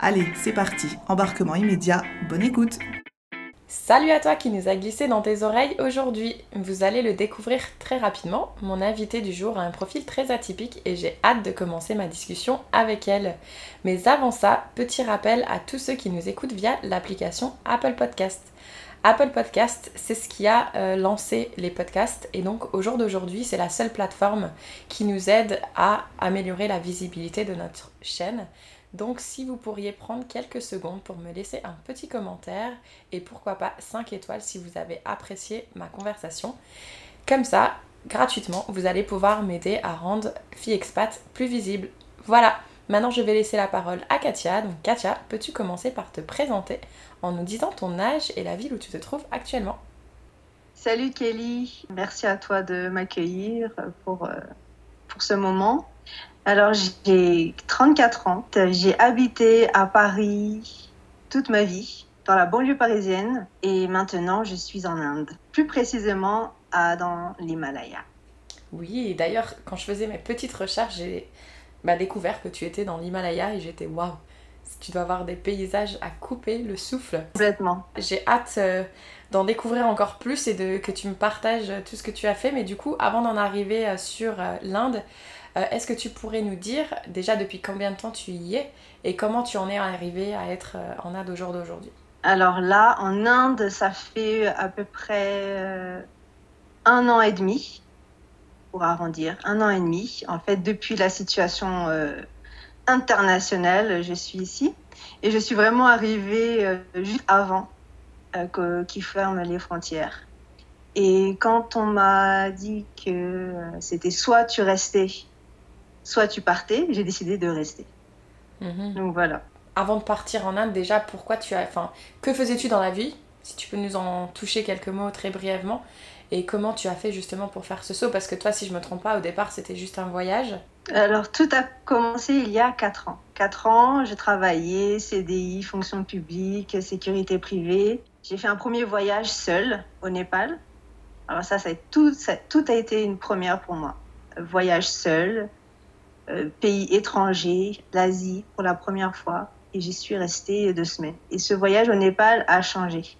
Allez, c'est parti, embarquement immédiat, bonne écoute Salut à toi qui nous a glissé dans tes oreilles aujourd'hui. Vous allez le découvrir très rapidement. Mon invité du jour a un profil très atypique et j'ai hâte de commencer ma discussion avec elle. Mais avant ça, petit rappel à tous ceux qui nous écoutent via l'application Apple Podcast. Apple Podcast, c'est ce qui a euh, lancé les podcasts et donc au jour d'aujourd'hui, c'est la seule plateforme qui nous aide à améliorer la visibilité de notre chaîne. Donc si vous pourriez prendre quelques secondes pour me laisser un petit commentaire et pourquoi pas 5 étoiles si vous avez apprécié ma conversation. Comme ça, gratuitement, vous allez pouvoir m'aider à rendre Fille Expat plus visible. Voilà, maintenant je vais laisser la parole à Katia. Donc Katia, peux-tu commencer par te présenter en nous disant ton âge et la ville où tu te trouves actuellement? Salut Kelly, merci à toi de m'accueillir pour, euh, pour ce moment. Alors, j'ai 34 ans. J'ai habité à Paris toute ma vie, dans la banlieue parisienne. Et maintenant, je suis en Inde. Plus précisément, à, dans l'Himalaya. Oui, d'ailleurs, quand je faisais mes petites recherches, j'ai bah, découvert que tu étais dans l'Himalaya et j'étais waouh! Tu dois avoir des paysages à couper le souffle. Complètement. J'ai hâte euh, d'en découvrir encore plus et de, que tu me partages tout ce que tu as fait. Mais du coup, avant d'en arriver euh, sur euh, l'Inde, euh, est-ce que tu pourrais nous dire déjà depuis combien de temps tu y es et comment tu en es arrivé à être euh, en Inde au jour d'aujourd'hui? Alors là, en Inde, ça fait à peu près euh, un an et demi, pour arrondir, un an et demi. En fait, depuis la situation internationale, je suis ici. Et je suis vraiment arrivée juste avant qu'ils ferment les frontières. Et quand on m'a dit que c'était soit tu restais soit tu partais, j'ai décidé de rester. Mhm. Donc voilà. Avant de partir en Inde, déjà, pourquoi tu as. Enfin, que faisais-tu dans la vie Si tu peux nous en toucher quelques mots très brièvement. Et comment tu as fait justement pour faire ce saut? Parce que toi, si je me trompe pas, au départ, c'était juste un voyage. Alors, tout a commencé il y a 4 ans. 4 ans, j'ai travaillé, CDI, fonction publique, sécurité privée. J'ai fait un premier voyage seul au Népal. Alors ça, ça a, tout, ça, tout a été une première pour moi. Voyage seul, euh, pays étranger, l'Asie pour la première fois. Et j'y suis restée deux semaines. Et ce voyage au Népal a changé.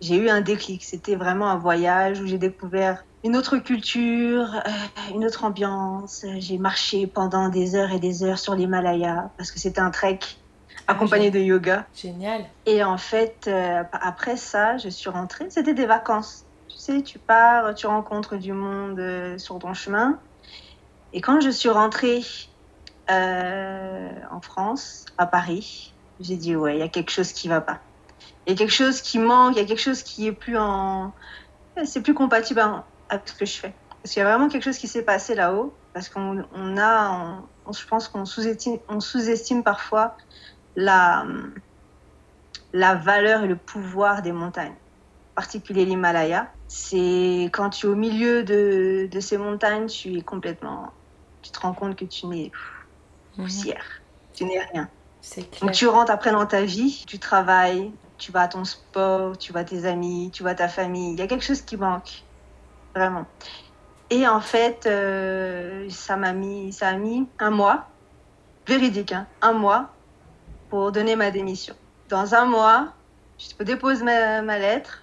J'ai eu un déclic. C'était vraiment un voyage où j'ai découvert une autre culture, euh, une autre ambiance. J'ai marché pendant des heures et des heures sur l'Himalaya parce que c'était un trek ah, accompagné de yoga. Génial. Et en fait, euh, après ça, je suis rentrée. C'était des vacances. Tu sais, tu pars, tu rencontres du monde sur ton chemin. Et quand je suis rentrée euh, en France, à Paris, j'ai dit ouais, il y a quelque chose qui va pas. Il y a quelque chose qui manque, il y a quelque chose qui est plus en, c'est plus compatible avec ce que je fais. Parce qu'il y a vraiment quelque chose qui s'est passé là-haut, parce qu'on on a, je pense qu'on sous-estime, sous-estime parfois la, la valeur et le pouvoir des montagnes, en particulier l'Himalaya. C'est quand tu es au milieu de ces montagnes, tu es complètement tu te rends compte que tu n'es mhm. poussière, tu n'es rien. Donc tu rentres après dans ta vie, tu travailles, tu vas à ton sport, tu vois tes amis, tu vois ta famille. Il y a quelque chose qui manque, vraiment. Et en fait, euh, ça m'a mis, ça a mis un mois, véridique, hein, un mois, pour donner ma démission. Dans un mois, je dépose ma, ma lettre,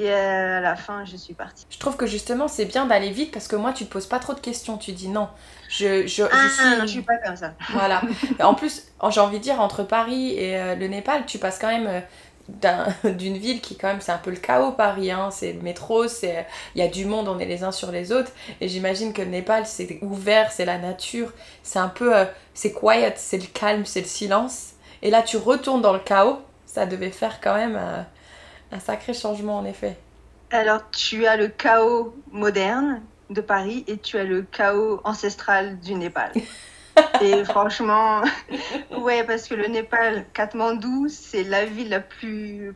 et à la fin, je suis partie. Je trouve que justement, c'est bien d'aller vite parce que moi, tu te poses pas trop de questions. Tu dis non, je, je, ah, suis... je suis pas comme ça. Voilà. en plus, j'ai envie de dire, entre Paris et euh, le Népal, tu passes quand même d'une ville qui quand même c'est un peu le chaos Paris hein. c'est le métro c'est il y a du monde on est les uns sur les autres et j'imagine que le Népal c'est ouvert c'est la nature c'est un peu euh, c'est quiet c'est le calme c'est le silence et là tu retournes dans le chaos ça devait faire quand même euh, un sacré changement en effet alors tu as le chaos moderne de Paris et tu as le chaos ancestral du Népal Et franchement, ouais, parce que le Népal, Katmandou, c'est la ville la plus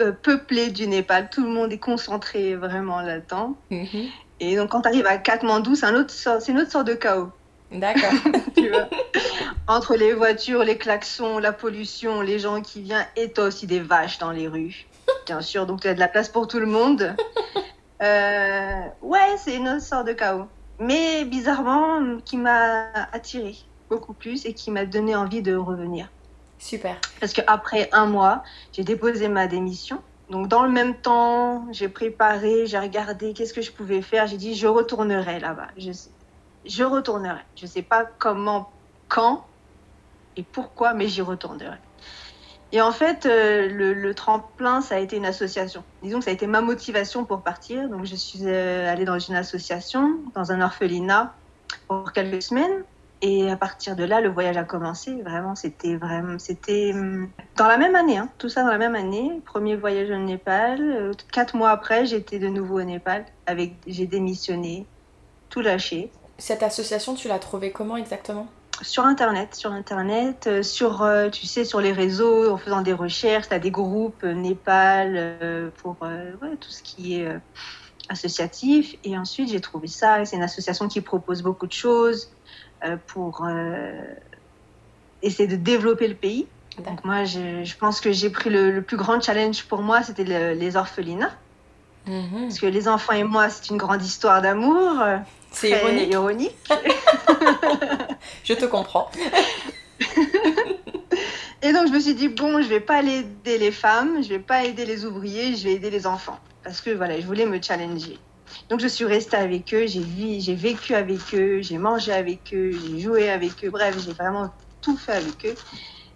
euh, peuplée du Népal. Tout le monde est concentré vraiment là-dedans. Mhm. Et donc, quand tu arrives à Katmandou, c'est un autre une autre sorte de chaos. D'accord. Entre les voitures, les klaxons, la pollution, les gens qui viennent, et toi aussi des vaches dans les rues. Bien sûr, donc tu as de la place pour tout le monde. Euh, ouais, c'est une autre sorte de chaos mais bizarrement, qui m'a attiré beaucoup plus et qui m'a donné envie de revenir. Super. Parce qu'après un mois, j'ai déposé ma démission. Donc dans le même temps, j'ai préparé, j'ai regardé qu'est-ce que je pouvais faire. J'ai dit, je retournerai là-bas. Je, je retournerai. Je ne sais pas comment, quand et pourquoi, mais j'y retournerai. Et en fait, euh, le, tremplin, ça a été une association. Disons que ça a été ma motivation pour partir. Donc, je suis euh, allée dans une association, dans un orphelinat, pour quelques semaines. Et à partir de là, le voyage a commencé. Vraiment, c'était vraiment, c'était hum, dans la même année, hein. tout ça dans la même année. Premier voyage au Népal. Euh, quatre mois après, j'étais de nouveau au Népal. Avec, j'ai démissionné, tout lâché. Cette association, tu l'as trouvée comment exactement? Sur Internet, sur Internet, euh, sur, euh, tu sais, sur les réseaux, en faisant des recherches, tu as des groupes euh, Népal pour tout ce qui est associatif. Et ensuite, j'ai trouvé ça. C'est une association qui propose beaucoup de choses pour essayer de développer le pays. Donc moi, je, pense que j'ai pris le, plus grand challenge pour moi, c'était les orphelinats. Mhm. Parce que les enfants et moi, c'est une grande histoire d'amour. C'est ironique. je te comprends. Et donc je me suis dit bon, je vais pas aider les femmes, je vais pas aider les ouvriers, je vais aider les enfants parce que voilà, je voulais me challenger. Donc je suis restée avec eux, j'ai j'ai vécu avec eux, j'ai mangé avec eux, j'ai joué avec eux. Bref, j'ai vraiment tout fait avec eux.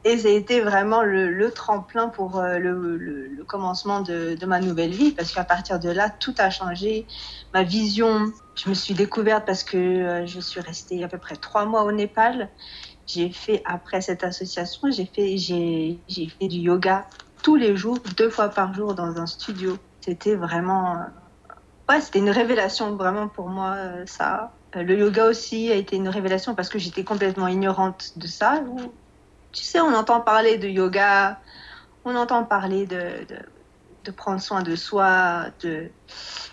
Et ça a été vraiment le, tremplin pour euh, le, commencement de, ma nouvelle vie, parce qu'à partir de là, tout a changé. Ma vision, je me suis découverte parce que euh, je suis restée à peu près trois mois au Népal. J'ai fait, après cette association, j'ai fait, fait du yoga tous les jours, deux fois par jour dans un studio. C'était vraiment... Euh, ouais, c'était une révélation vraiment pour moi, ça. Le yoga aussi a été une révélation parce que j'étais complètement ignorante de ça tu sais, on entend parler de yoga, on entend parler de, de, prendre soin de soi, de...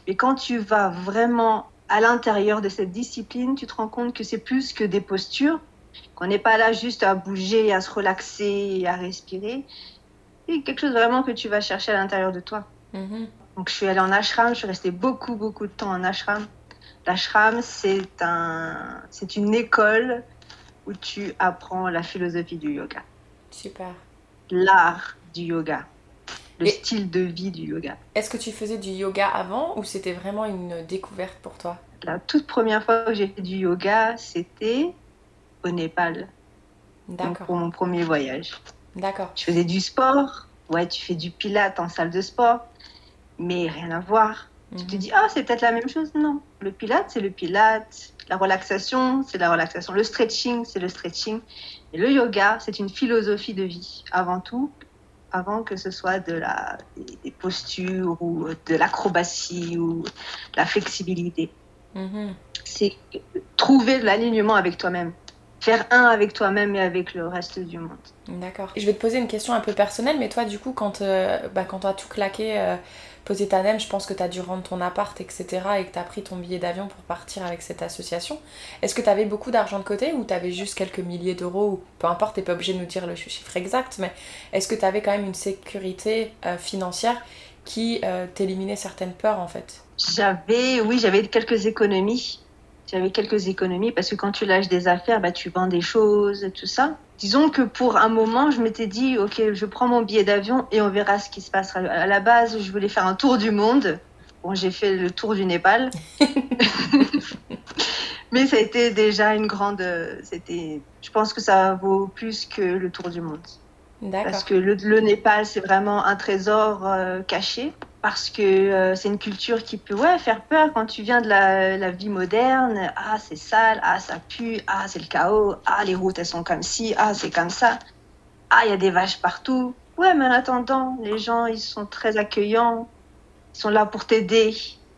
mais quand tu vas vraiment à l'intérieur de cette discipline, tu te rends compte que c'est plus que des postures, qu'on n'est pas là juste à bouger, à se relaxer, à respirer. C'est quelque chose vraiment que tu vas chercher à l'intérieur de toi. Mm-hmm. Donc je suis allée en ashram, je suis restée beaucoup, beaucoup de temps en ashram. L'ashram, c'est un, c'est une école où tu apprends la philosophie du yoga. Super. L'art du yoga. Le style de vie du yoga. Est-ce que tu faisais du yoga avant ou c'était vraiment une découverte pour toi? La toute première fois que j'ai fait du yoga, c'était au Népal. D'accord. Pour mon premier voyage. D'accord. Je faisais du sport. Ouais, tu fais du pilate en salle de sport. Mais rien à voir. Tu te mhm. dis, ah, c'est peut-être la même chose. Non. Le pilate, c'est le pilate. La relaxation, c'est la relaxation. Le stretching, c'est le stretching. Et le yoga, c'est une philosophie de vie, avant tout, avant que ce soit de la, des, postures ou de l'acrobatie ou la flexibilité. Mm-hmm. C'est trouver l'alignement avec toi-même. Faire un avec toi-même et avec le reste du monde. D'accord. Je vais te poser une question un peu personnelle, mais toi, du coup, quand, euh, bah, quand tu as tout claqué, euh, posé ta NEM, je pense que tu as dû rendre ton appart, etc. et que tu as pris ton billet d'avion pour partir avec cette association. Est-ce que tu avais beaucoup d'argent de côté ou tu avais juste quelques milliers d'euros ou peu importe, tu pas obligé de nous dire le chiffre exact, mais est-ce que tu avais quand même une sécurité euh, financière qui euh, t'éliminait certaines peurs en fait? J'avais, oui, j'avais quelques économies. J'avais quelques économies parce que quand tu lâches des affaires, bah, tu vends des choses, tout ça disons que pour un moment, je m'étais dit, ok, je prends mon billet d'avion et on verra ce qui se passera. À la base, je voulais faire un tour du monde. Bon, j'ai fait le tour du Népal. Mais ça a été déjà une grande. C'était. Je pense que ça vaut plus que le tour du monde. Parce que le, le Népal, c'est vraiment un trésor euh, caché. Parce que euh, c'est une culture qui peut faire peur quand tu viens de la, vie moderne. Ah, c'est sale, ah, ça pue, ah, c'est le chaos, ah, les routes, elles sont comme ci, ah, c'est comme ça. Ah, il y a des vaches partout. Ouais, mais en attendant, les gens, ils sont très accueillants. Ils sont là pour t'aider.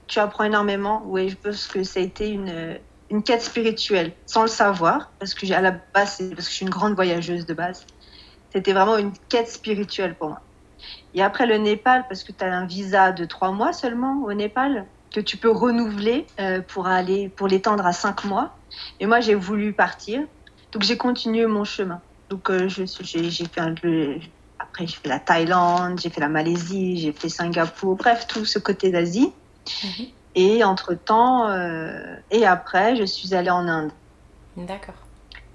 Tu apprends énormément. Oui, je pense que ça a été une, une quête spirituelle, sans le savoir. Parce que à la base, parce que je suis une grande voyageuse de base. C'était vraiment une quête spirituelle pour moi. Et après le Népal, parce que tu as un visa de trois mois seulement au Népal, que tu peux renouveler euh, pour aller pour l'étendre à cinq mois. Et moi, j'ai voulu partir, donc j'ai continué mon chemin. Donc euh, j'ai fait un, après j'ai fait la Thaïlande, j'ai fait la Malaisie, j'ai fait Singapour, bref tout ce côté d'Asie. Mhm. Et entre temps, euh, et après, je suis allée en Inde. D'accord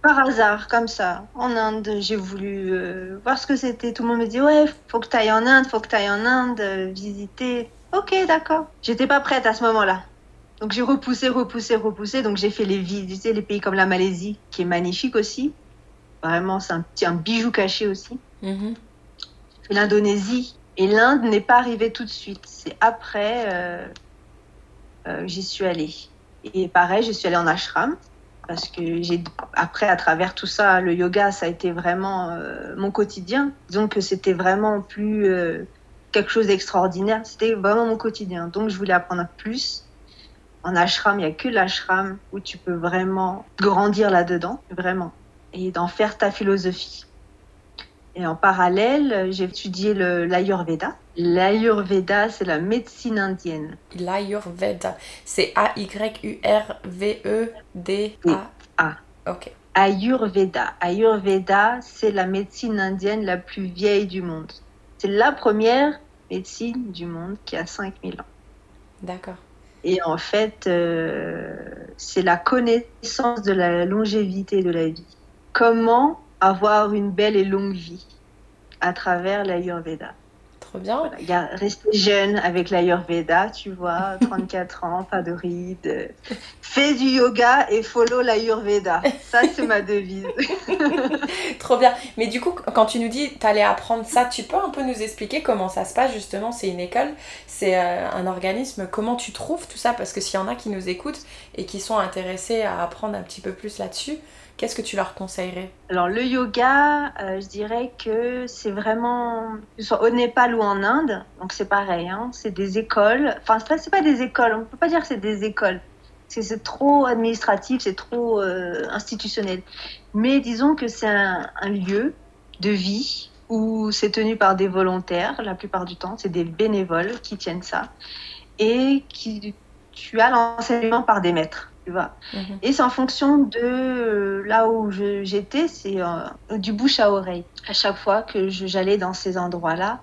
par hasard, comme ça, en Inde, j'ai voulu euh, voir ce que c'était. Tout le monde me dit Ouais, faut que tu ailles en Inde, faut que tu ailles en Inde, euh, visiter. Ok, d'accord. J'étais pas prête à ce moment-là. Donc j'ai repoussé, repoussé, repoussé. Donc j'ai fait les, visiter les pays comme la Malaisie, qui est magnifique aussi. Vraiment, c'est un petit un bijou caché aussi. Mm L'Indonésie. Et l'Inde n'est pas arrivée tout de suite. C'est après, euh, j'y suis allée. Et pareil, je suis allée en ashram parce que j'ai après à travers tout ça le yoga ça a été vraiment euh, mon quotidien. Donc c'était vraiment plus euh, quelque chose d'extraordinaire. C'était vraiment mon quotidien. Donc je voulais apprendre plus. En ashram il n'y a que l'ashram où tu peux vraiment grandir là dedans vraiment. Et d'en faire ta philosophie et en parallèle, j'ai étudié l'Ayurveda. L'Ayurveda, c'est la médecine indienne. L'Ayurveda, c'est A-Y-U-R-V-E-D-A. A. Ok. Ayurveda. Ayurveda, c'est la médecine indienne la plus vieille du monde. C'est la première médecine du monde qui a 5000 ans. D'accord. Et en fait, euh, c'est la connaissance de la longévité de la vie. Comment avoir une belle et longue vie à travers l'Ayurveda. Trop bien. rester jeune avec l'Ayurveda, tu vois, 34 ans, pas de rides. Fais du yoga et follow l'Ayurveda. Ça, c'est ma devise. Trop bien. Mais du coup, quand tu nous dis tu allais apprendre ça, tu peux un peu nous expliquer comment ça se passe justement? C'est une école, c'est euh, un organisme. Comment tu trouves tout ça? Parce que s'il y en a qui nous écoutent et qui sont intéressés à apprendre un petit peu plus là-dessus, Qu'est-ce que tu leur conseillerais? Alors le yoga, euh, je dirais que c'est vraiment, soit au Népal ou en Inde, donc c'est pareil, hein, c'est des écoles. Enfin, c'est pas des écoles, on peut pas dire que c'est des écoles. C'est trop administratif, c'est trop euh, institutionnel. Mais disons que c'est un, un lieu de vie où c'est tenu par des volontaires la plupart du temps, c'est des bénévoles qui tiennent ça et qui tu as l'enseignement par des maîtres. Mhm. Et c'est en fonction de euh, là où j'étais, c'est euh, du bouche à oreille. À chaque fois que j'allais dans ces endroits-là.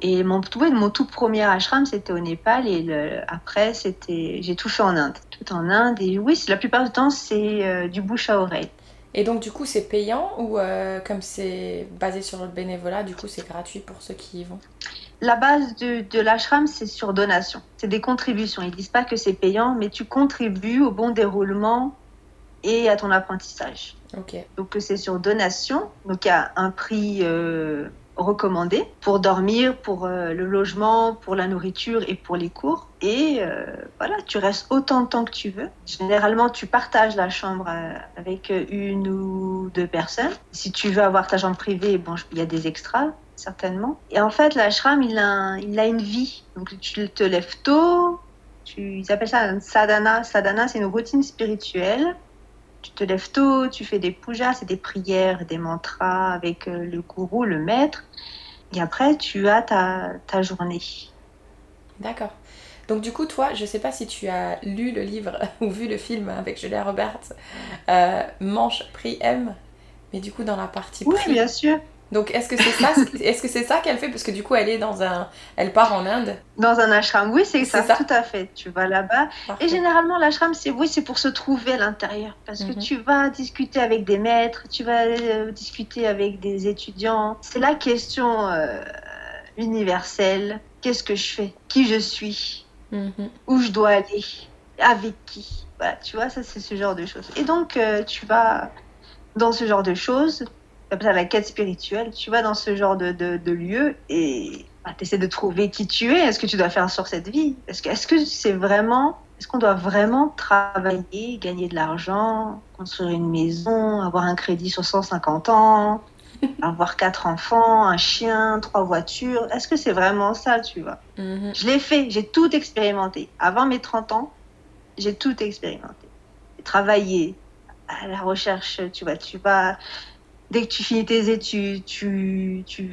Et mon, mon tout premier ashram, c'était au Népal. Et après, c'était, j'ai tout fait en Inde. Tout en Inde. Et oui, la plupart du temps, c'est euh, du bouche à oreille. Et donc, du coup, c'est payant ou comme c'est basé sur le bénévolat, du coup, c'est gratuit pour ceux qui y vont? La base de, de l'ashram, c'est sur donation. C'est des contributions. Ils disent pas que c'est payant, mais tu contribues au bon déroulement et à ton apprentissage. Donc c'est sur donation. Donc il y a un prix euh, recommandé pour dormir, pour euh, le logement, pour la nourriture et pour les cours. Et euh, voilà, tu restes autant de temps que tu veux. Généralement, tu partages la chambre avec une ou deux personnes. Si tu veux avoir ta chambre privée, bon, il y a des extras certainement. Et en fait, l'ashram, il a, il a une vie. Donc, tu te lèves tôt, tu, ils appellent ça un sadhana. Sadhana, c'est une routine spirituelle. Tu te lèves tôt, tu fais des pujas, c'est des prières, des mantras avec euh, le gourou, le maître. Et après, tu as ta, ta journée. D'accord. Donc du coup, toi, je sais pas si tu as lu le livre ou vu le film avec Julia Roberts, euh, Manche, Prix M, mais du coup dans la partie Oui, bien sûr. Donc est-ce que c'est ça, est-ce que c'est ça qu'elle fait? Parce que du coup elle est dans un, elle part en Inde. Dans un ashram, oui c'est ça, tout à fait. Tu vas là-bas et généralement l'ashram c'est oui c'est pour se trouver à l'intérieur parce que mhm. tu vas discuter avec des maîtres, tu vas euh, discuter avec des étudiants. C'est la question euh, universelle. Qu'est-ce que je fais? Qui je suis? Mhm. Où je dois aller? Avec qui? Tu vois ça c'est ce genre de choses. Et donc euh, tu vas dans ce genre de choses comme ça la quête spirituelle. Tu vas dans ce genre de, de, de lieu et bah, tu essaies de trouver qui tu es. Est-ce que tu dois faire sur cette vie? Est-ce que est-ce que c'est vraiment est-ce qu'on doit vraiment travailler, gagner de l'argent, construire une maison, avoir un crédit sur 150 ans, avoir quatre enfants, un chien, trois voitures? Est-ce que c'est vraiment ça, tu vois? Mhm. Je l'ai fait, j'ai tout expérimenté. Avant mes 30 ans, j'ai tout expérimenté. J'ai travaillé à la recherche, tu vois, tu vas... Dès que tu finis tes études, tu, tu,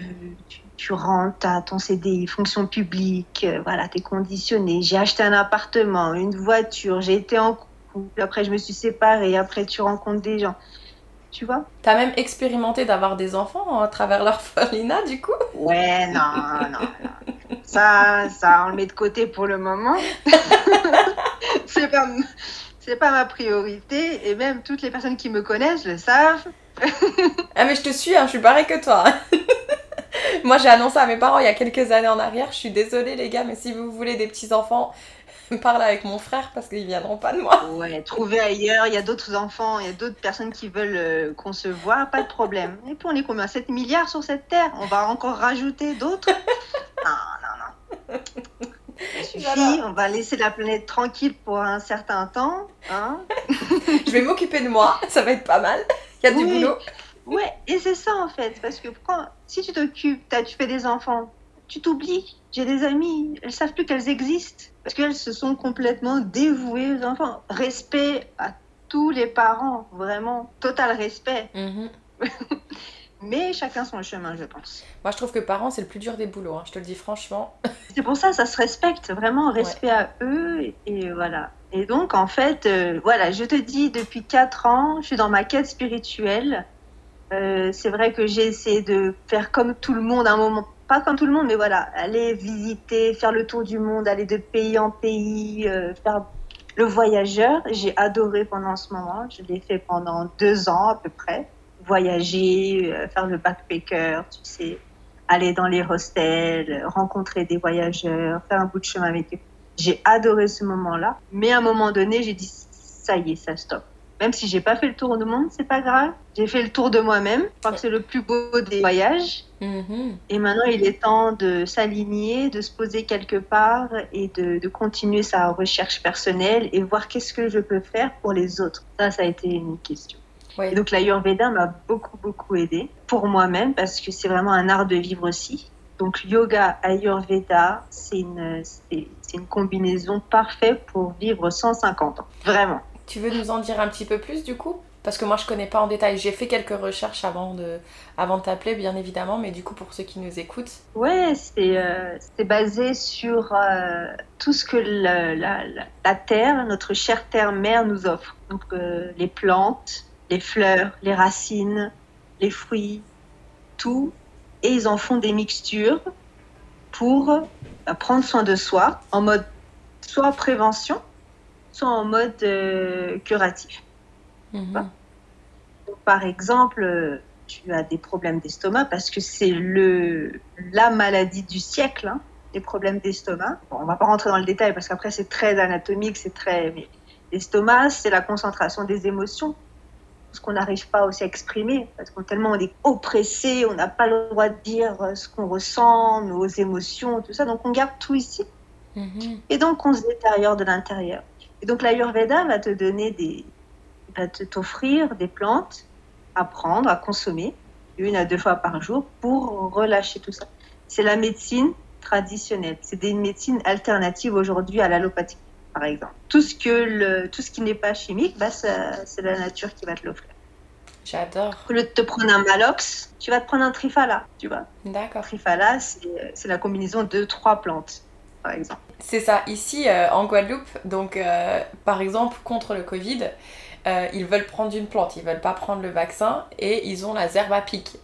tu, tu rentres à ton CDI, fonction publique, euh, voilà, t'es conditionné. J'ai acheté un appartement, une voiture, j'ai été en couple, après je me suis séparée, après tu rencontres des gens. Tu vois? T'as même expérimenté d'avoir des enfants à travers l'orphelinat, du coup? Ouais, non, non, non. Ça, ça, on le met de côté pour le moment. c'est pas, c'est pas ma priorité. Et même toutes les personnes qui me connaissent le savent. Ah mais je te suis, hein, je suis pareil que toi. Moi j'ai annoncé à mes parents il y a quelques années en arrière, je suis désolée les gars, mais si vous voulez des petits-enfants, parlez avec mon frère parce qu'ils viendront pas de moi. Ouais, trouver ailleurs. Il y a d'autres enfants, il y a d'autres personnes qui veulent euh, concevoir, pas de problème. Et puis on est combien? 7 milliards sur cette terre? On va encore rajouter d'autres? Non, non, non. Ça suffit. Voilà. On va laisser la planète tranquille pour un certain temps. Hein Je vais m'occuper de moi, ça va être pas mal. Il y a du Oui. boulot. Ouais, et c'est ça en fait, parce que quand, si tu t'occupes, t'as- tu fais des enfants, tu t'oublies. J'ai des amies, elles savent plus qu'elles existent, parce qu'elles se sont complètement dévouées aux enfants. Respect à tous les parents, vraiment, total respect. Mhm. Mais chacun son chemin, je pense. Moi je trouve que parents c'est le plus dur des boulots, hein, je te le dis franchement. C'est pour ça, ça se respecte, vraiment, respect à eux, et, et voilà. Et donc, en fait, euh, voilà, je te dis, depuis 4 ans, je suis dans ma quête spirituelle. Euh, c'est vrai que j'ai essayé de faire comme tout le monde à un moment, pas comme tout le monde, mais voilà, aller visiter, faire le tour du monde, aller de pays en pays, euh, faire le voyageur. J'ai adoré pendant ce moment, je l'ai fait pendant deux ans à peu près. Voyager, euh, faire le backpacker, tu sais, aller dans les hostels, rencontrer des voyageurs, faire un bout de chemin avec eux. J'ai adoré ce moment-là, mais à un moment donné, j'ai dit ça y est, ça stop. Même si j'ai pas fait le tour du monde, c'est pas grave. J'ai fait le tour de moi-même. Je crois que c'est le plus beau des voyages. Mhm. Et maintenant, il est temps de s'aligner, de se poser quelque part et de, de continuer sa recherche personnelle et voir qu'est-ce que je peux faire pour les autres. Ça, ça a été une question. Ouais. Et donc l'Ayurveda m'a beaucoup, beaucoup aidé pour moi-même parce que c'est vraiment un art de vivre aussi. Donc yoga, Ayurveda, c'est une, une combinaison parfaite pour vivre 150 ans. Vraiment. Tu veux nous en dire un petit peu plus du coup? Parce que moi je connais pas en détail. J'ai fait quelques recherches avant de, avant de t'appeler bien évidemment, mais du coup pour ceux qui nous écoutent. Ouais, c'est euh, c'est basé sur euh, tout ce que la- la terre, notre chère terre-mère nous offre. Donc euh, les plantes, les fleurs, les racines, les fruits, tout. Et ils en font des mixtures pour euh, prendre soin de soi en mode soit prévention, soit en mode euh, curatif. Mhm. Donc, par exemple, tu as des problèmes d'estomac parce que c'est le la maladie du siècle, hein, les problèmes d'estomac. Bon, on va pas rentrer dans le détail parce qu'après c'est très anatomique, c'est très. L'estomac, c'est la concentration des émotions, ce qu'on n'arrive pas aussi à exprimer parce qu'on tellement on est oppressé, on n'a pas le droit de dire euh, ce qu'on ressent, nos émotions, tout ça. Donc on garde tout ici. Mhm. Et donc, on se détériore de l'intérieur. Et donc, l'Ayurveda va te donner des. va te- t'offrir des plantes à prendre, à consommer, une à deux fois par jour pour relâcher tout ça. C'est la médecine traditionnelle. C'est des médecines alternatives aujourd'hui à l'allopathie, par exemple. Tout ce, que le, tout ce qui n'est pas chimique, bah, c'est la nature qui va te l'offrir. J'adore. Au lieu de te prendre un malox, tu vas te prendre un trifala, tu vois. D'accord. Trifala, c'est la combinaison de trois plantes, par exemple. C'est ça, ici euh, en Guadeloupe, donc euh, par exemple contre le Covid, euh, ils veulent prendre une plante, ils veulent pas prendre le vaccin et ils ont la zerbe à pic.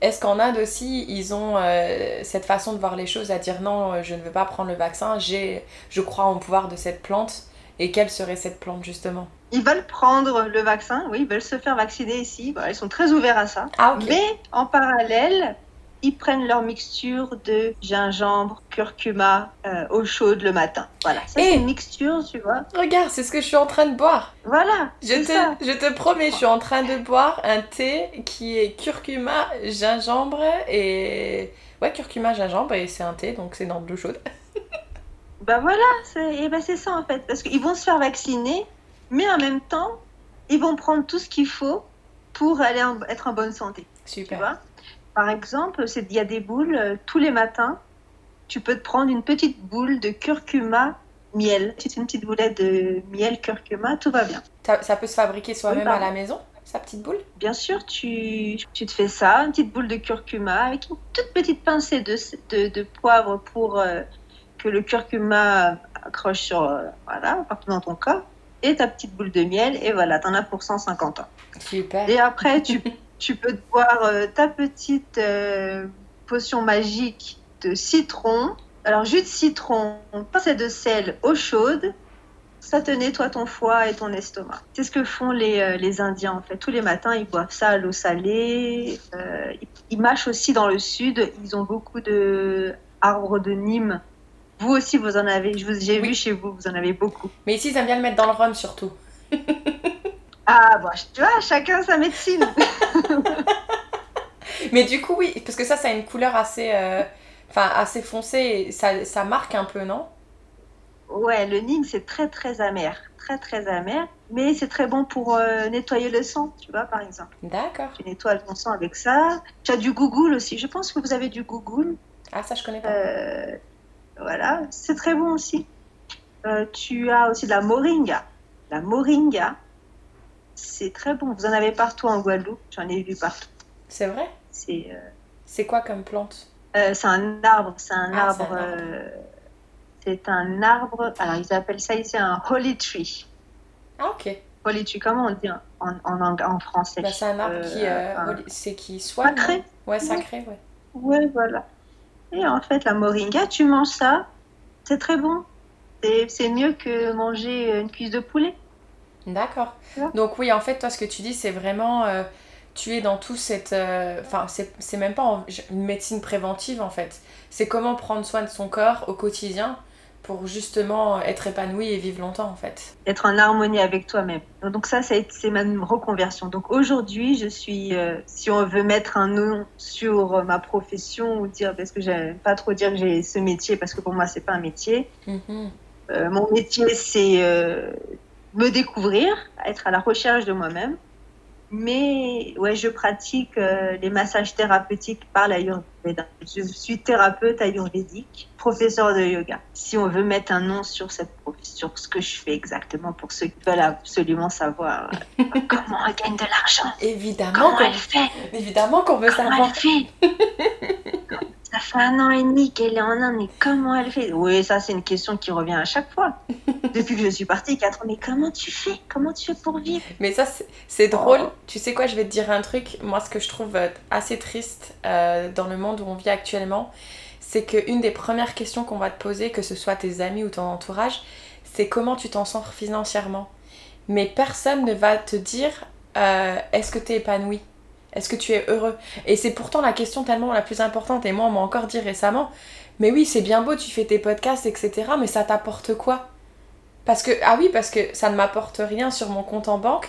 Est-ce qu'en Inde aussi, ils ont euh, cette façon de voir les choses, à dire non, euh, je ne veux pas prendre le vaccin, j'ai, je crois en pouvoir de cette plante, et quelle serait cette plante justement? Ils veulent prendre le vaccin, oui, ils veulent se faire vacciner ici. Voilà, ils sont très ouverts à ça. Ah. Mais en parallèle, ils prennent leur mixture de gingembre, curcuma, euh, eau chaude le matin. Voilà, ça c'est Et- une mixture, tu vois. Regarde, c'est ce que je suis en train de boire. Voilà, Je c'est ça. te, je te promets, je suis en train de boire un thé qui est curcuma, gingembre et... Ouais, curcuma, gingembre et c'est un thé, donc c'est dans de l'eau chaude. Bah voilà, c'est eh ben c'est ça en fait. Parce qu'ils vont se faire vacciner, mais en même temps, ils vont prendre tout ce qu'il faut pour aller en- être en bonne santé. Tu Super. vois? Par exemple, c'est- il y a des boules euh, tous les matins. Tu peux te prendre une petite boule de curcuma miel. Fais une petite boulette de miel curcuma, tout va bien. Ça, ça peut se fabriquer soi-même à la maison, sa petite boule? Bien sûr, tu, tu te fais ça, une petite boule de curcuma avec une toute petite pincée de, de, de poivre pour euh, que le curcuma accroche sur, euh, voilà, partout dans ton corps. Et ta petite boule de miel, et voilà, t'en as pour 150 ans. Super. Et après, tu, tu peux te boire euh, ta petite euh, potion magique de citron. Alors, jus de citron, pincée de sel, eau chaude. Ça te nettoie ton foie et ton estomac. C'est ce que font les, euh, les Indiens, en fait. Tous les matins, ils boivent ça à l'eau salée. Euh, ils, mâchent aussi dans le sud. Ils ont beaucoup de arbres de Nîmes. Vous aussi, vous en avez. J'ai Oui. vu chez vous, vous en avez beaucoup. Mais ici, ils aiment bien le mettre dans le rhum surtout. Ah, bon, tu vois, chacun sa médecine. Mais du coup, oui, parce que ça, ça a une couleur assez, euh, assez foncée. et Ça, ça marque un peu, non? Ouais, le Nîmes, c'est très très amer, très très amer, mais c'est très bon pour euh, nettoyer le sang, tu vois, par exemple. D'accord. Tu nettoies ton sang avec ça. Tu as du gougoul aussi. Je pense que vous avez du gougoul. Ah, ça, je connais pas. Euh, voilà, c'est très bon aussi. Tu as aussi de la moringa. La moringa, c'est très bon. Vous en avez partout en Guadeloupe. J'en ai vu partout. C'est vrai? C'est euh, C'est quoi comme plante? euh, c'est un arbre. C'est un Ah, c'est arbre. un euh, c'est un arbre. Alors, ils appellent ça ici un holy tree. Ah, ok. Holy tree, comment on dit en, en, en, en français? Bah, c'est un arbre qui, euh, un- c'est qui soigne. Sacré. Ouais, sacré, ouais. Ouais, voilà. Et en fait, la moringa, tu manges ça, c'est très bon. C'est mieux que manger une cuisse de poulet. D'accord. Ouais. Donc oui, en fait, toi, ce que tu dis, c'est vraiment, euh, tu es dans tout cette, euh, enfin, c'est c'est même pas en- une médecine préventive en fait. C'est comment prendre soin de son corps au quotidien pour justement être épanoui et vivre longtemps en fait. Être en harmonie avec toi-même. Donc ça, c'est ma reconversion. Donc aujourd'hui, je suis, euh, si on veut mettre un nom sur ma profession ou dire, parce que j'aime pas trop dire que j'ai ce métier, parce que pour moi, c'est pas un métier. Mhm. Euh, mon métier, c'est euh, me découvrir, être à la recherche de moi-même. Mais ouais, je pratique euh, les massages thérapeutiques par Je suis thérapeute ayurvédique, professeur de yoga. Si on veut mettre un nom sur cette sur ce que je fais exactement pour ceux qui veulent absolument savoir euh, comment elle gagne de l'argent, Évidemment comment qu'on elle fait, évidemment qu'on veut comment savoir. elle fait. Ça fait un an et demi qu'elle est en Inde, mais comment elle fait? Oui, ça c'est une question qui revient à chaque fois. Depuis que je suis partie, 4 ans, mais comment tu fais? Comment tu fais pour vivre? Mais ça, c'est- c'est drôle. Oh. Tu sais quoi, je vais te dire un truc. Moi, ce que je trouve euh, assez triste euh, dans le monde où on vit actuellement, c'est qu'une des premières questions qu'on va te poser, que ce soit tes amis ou ton entourage, c'est comment tu t'en sors financièrement. Mais personne ne va te dire euh, est-ce que tu es épanoui? Est-ce que tu es heureux? Et c'est pourtant la question tellement la plus importante. Et moi, on m'a encore dit récemment mais oui, c'est bien beau, tu fais tes podcasts, etc. Mais ça t'apporte quoi? Parce que, ah oui, parce que ça ne m'apporte rien sur mon compte en banque.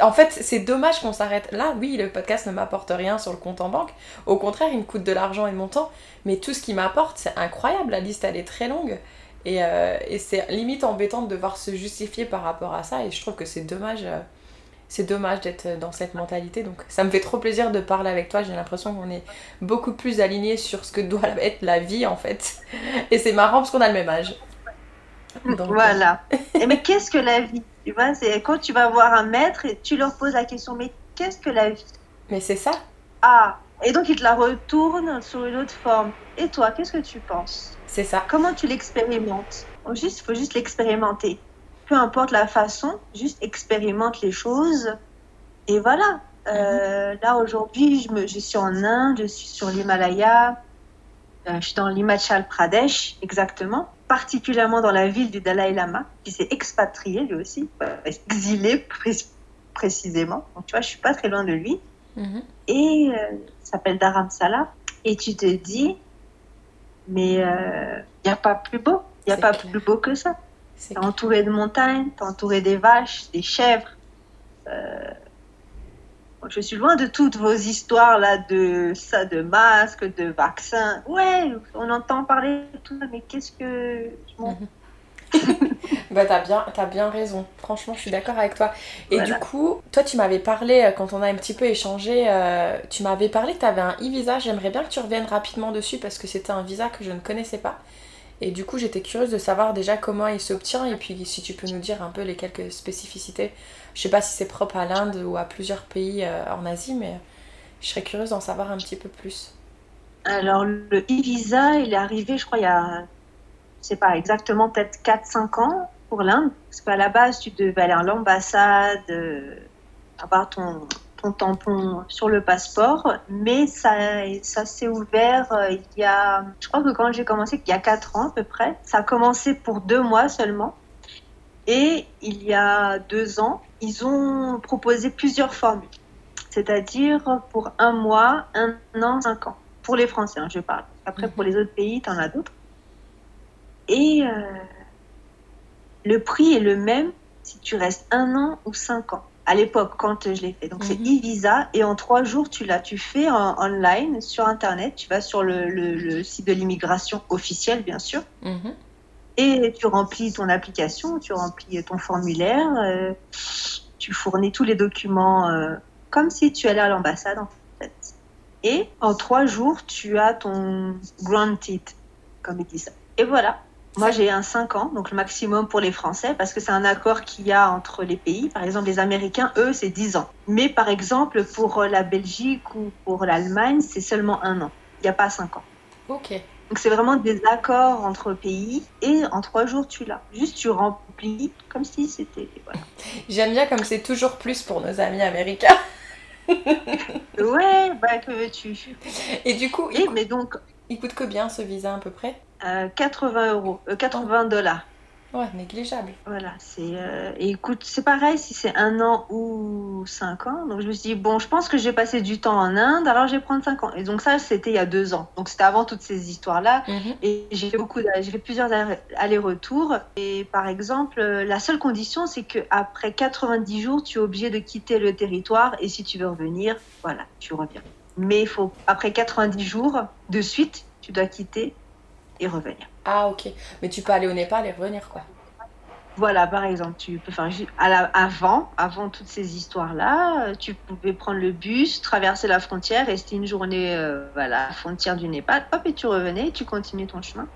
En fait, c'est dommage qu'on s'arrête là. Oui, le podcast ne m'apporte rien sur le compte en banque. Au contraire, il me coûte de l'argent et de mon temps. Mais tout ce qui m'apporte, c'est incroyable. La liste, elle est très longue. Et, euh, et c'est limite embêtant de devoir se justifier par rapport à ça. Et je trouve que c'est dommage. euh, c'est dommage d'être dans cette mentalité. Donc ça me fait trop plaisir de parler avec toi. J'ai l'impression qu'on est beaucoup plus alignés sur ce que doit être la vie en fait. Et c'est marrant parce qu'on a le même âge. Donc, euh, Voilà. Et mais qu'est-ce que la vie? Tu vois, c'est quand tu vas voir un maître et tu leur poses la question, mais qu'est-ce que la vie? Mais c'est ça. Ah, et donc ils te la retournent sur une autre forme. Et toi, qu'est-ce que tu penses? C'est ça. Comment tu l'expérimentes? Il juste, faut juste l'expérimenter. Peu importe la façon, juste expérimente les choses. Et voilà. Euh, Là, aujourd'hui, je, me- je suis en Inde, je suis sur l'Himalaya. Euh, je suis dans l'Himachal Pradesh, exactement. Particulièrement dans la ville du Dalai Lama, qui s'est expatrié lui aussi, exilé pré- précisément. Donc, tu vois, je suis pas très loin de lui Mhm. et euh, il s'appelle Dharamsala. Et tu te dis, mais il euh, n'y a pas plus beau. Il n'y a pas plus beau que ça. T'es entouré de montagnes, t'es entouré des vaches, des chèvres. Euh, je suis loin de toutes vos histoires là de ça, de masques, de vaccins. Ouais, on entend parler de tout ça, mais qu'est-ce que bah t'as bien, as bien raison. Franchement, je suis d'accord avec toi. Et du coup, toi tu m'avais parlé, euh, quand on a un petit peu échangé, euh, tu m'avais parlé que tu avais un e-visa. J'aimerais bien que tu reviennes rapidement dessus parce que c'était un visa que je ne connaissais pas. Et du coup, j'étais curieuse de savoir déjà comment il s'obtient et puis si tu peux nous dire un peu les quelques spécificités. Je sais pas si c'est propre à l'Inde ou à plusieurs pays euh, en Asie, mais je serais curieuse d'en savoir un petit peu plus. Alors, le e-visa, il est arrivé, je crois, il y a c'est pas exactement peut-être 4-5 ans pour l'Inde, parce qu'à la base, tu devais aller à l'ambassade, euh, avoir ton, tampon sur le passeport, mais ça, ça s'est ouvert euh, il y a, je crois que quand j'ai commencé, il y a 4 ans à peu près, ça a commencé pour deux mois seulement. Et il y a deux ans, ils ont proposé plusieurs formules, c'est-à-dire pour un mois, un an, cinq ans. Pour les Français, hein, je parle. Après, pour les autres pays, tu en as d'autres. Et euh, le prix est le même si tu restes un an ou cinq ans. À l'époque, quand je l'ai fait. Donc, c'est mhm. e-visa. Et en trois jours, tu l'as. Tu fais en online sur Internet. Tu vas sur le, site de l'immigration officiel, bien sûr. Mhm. Et tu remplis ton application, tu remplis ton formulaire. Euh, tu fournis tous les documents euh, comme si tu allais à l'ambassade, en fait. Et en trois jours, tu as ton granted, comme ils disent ça. Et voilà, moi, j'ai un 5 ans, donc le maximum pour les Français, parce que c'est un accord qu'il y a entre les pays. Par exemple, les Américains, eux, c'est 10 ans. Mais par exemple, pour la Belgique ou pour l'Allemagne, c'est seulement un an. Il n'y a pas 5 ans. Ok. Donc c'est vraiment des accords entre pays et en trois jours tu l'as. Juste tu remplis comme si c'était. Voilà. J'aime bien comme c'est toujours plus pour nos amis américains. ouais, bah que veux-tu Et du coup, et, mais donc, il coûte combien ce visa à peu près? 80 euh, euros, 80 euh, dollars. Ouais, négligeable. Voilà, c'est. Euh, et écoute, c'est pareil si c'est un an ou cinq ans. Donc je me suis dit, bon, je pense que j'ai passé du temps en Inde, alors je vais prendre cinq ans. Et donc ça, c'était il y a deux ans. Donc c'était avant toutes ces histoires-là. Mhm. Et j'ai fait beaucoup, j'ai fait plusieurs allers-retours. Et par exemple, la seule condition, c'est qu'après 90 jours, tu es obligé de quitter le territoire. Et si tu veux revenir, voilà, tu reviens. Mais il faut, après 90 jours de suite, tu dois quitter et revenir. Ah ok, mais tu peux aller au Népal et revenir quoi. Voilà, par exemple, tu peux faire à la, avant, avant toutes ces histoires-là, tu pouvais prendre le bus, traverser la frontière, rester une journée euh, à la frontière du Népal, hop, et tu revenais, et tu continuais ton chemin.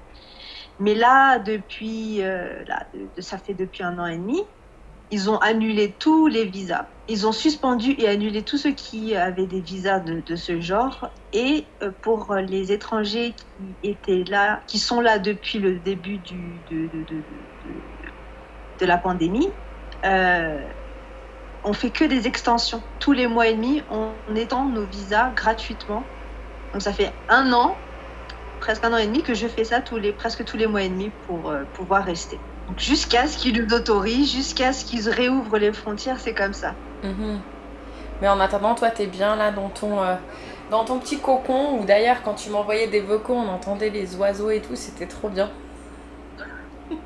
Mais là, depuis, euh, là, ça fait depuis un an et demi, ils ont annulé tous les visas. Ils ont suspendu et annulé tous ceux qui avaient des visas de, ce genre. Et euh, pour les étrangers qui étaient là, qui sont là depuis le début de, la pandémie, euh, on fait que des extensions. Tous les mois et demi, on étend nos visas gratuitement. Donc ça fait un an, presque un an et demi, que je fais ça presque tous les mois et demi pour euh, pouvoir rester. Jusqu'à ce qu'ils nous autorisent, jusqu'à ce qu'ils réouvrent les frontières, c'est comme ça. Mhm. Mais en attendant, toi, t'es bien là dans ton, euh, dans ton petit cocon, ou d'ailleurs, quand tu m'envoyais des vocaux, on entendait les oiseaux et tout, c'était trop bien.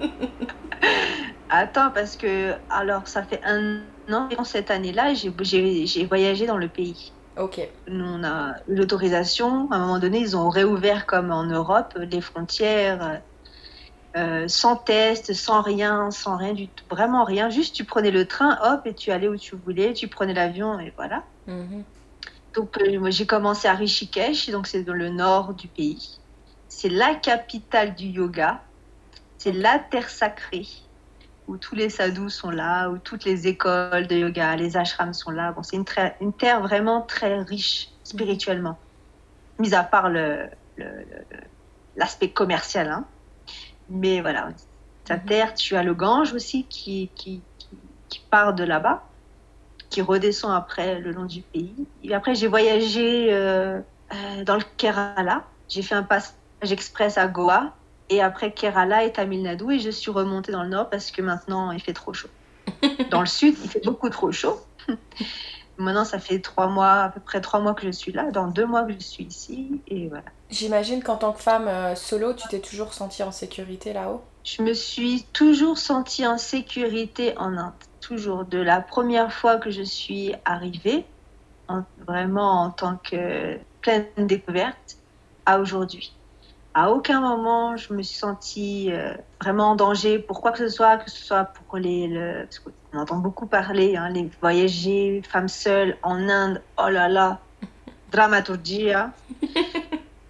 Attends, parce que, alors, ça fait un an, cette année-là, j'ai voyagé dans le pays. Ok. Nous, on a eu l'autorisation. À un moment donné, ils ont réouvert comme en Europe les frontières euh, sans test, sans rien, sans rien du tout, vraiment rien. Juste tu prenais le train, hop, et tu allais où tu voulais, tu prenais l'avion et voilà. Mhm. Donc euh, moi j'ai commencé à Rishikesh, donc c'est dans le nord du pays. C'est la capitale du yoga, c'est la terre sacrée où tous les sadhus sont là, où toutes les écoles de yoga, les ashrams sont là. Bon, c'est une, une, terre vraiment très riche spirituellement, mis à part l'aspect le, commercial. Hein. Mais voilà, ta mhm. terre, tu as le Gange aussi qui, qui, qui, part de là-bas, qui redescend après le long du pays. Et après, j'ai voyagé euh, euh, dans le Kerala. J'ai fait un passage express à Goa. Et après Kerala et Tamil Nadu. Et je suis remontée dans le nord parce que maintenant, il fait trop chaud. Dans le sud, il fait beaucoup trop chaud. Maintenant, ça fait trois mois, à peu près trois mois que je suis là, dans deux mois que je suis ici, et voilà. J'imagine qu'en tant que femme euh, solo, tu t'es toujours sentie en sécurité là-haut? Je me suis toujours sentie en sécurité en Inde, toujours. De la première fois que je suis arrivée, vraiment en tant que pleine découverte, à aujourd'hui. À aucun moment, je me suis sentie euh, vraiment en danger pour quoi que ce soit, que ce soit pour les. Le... on entend beaucoup parler, hein, les voyager, femmes seules en Inde, oh là là, dramaturgia.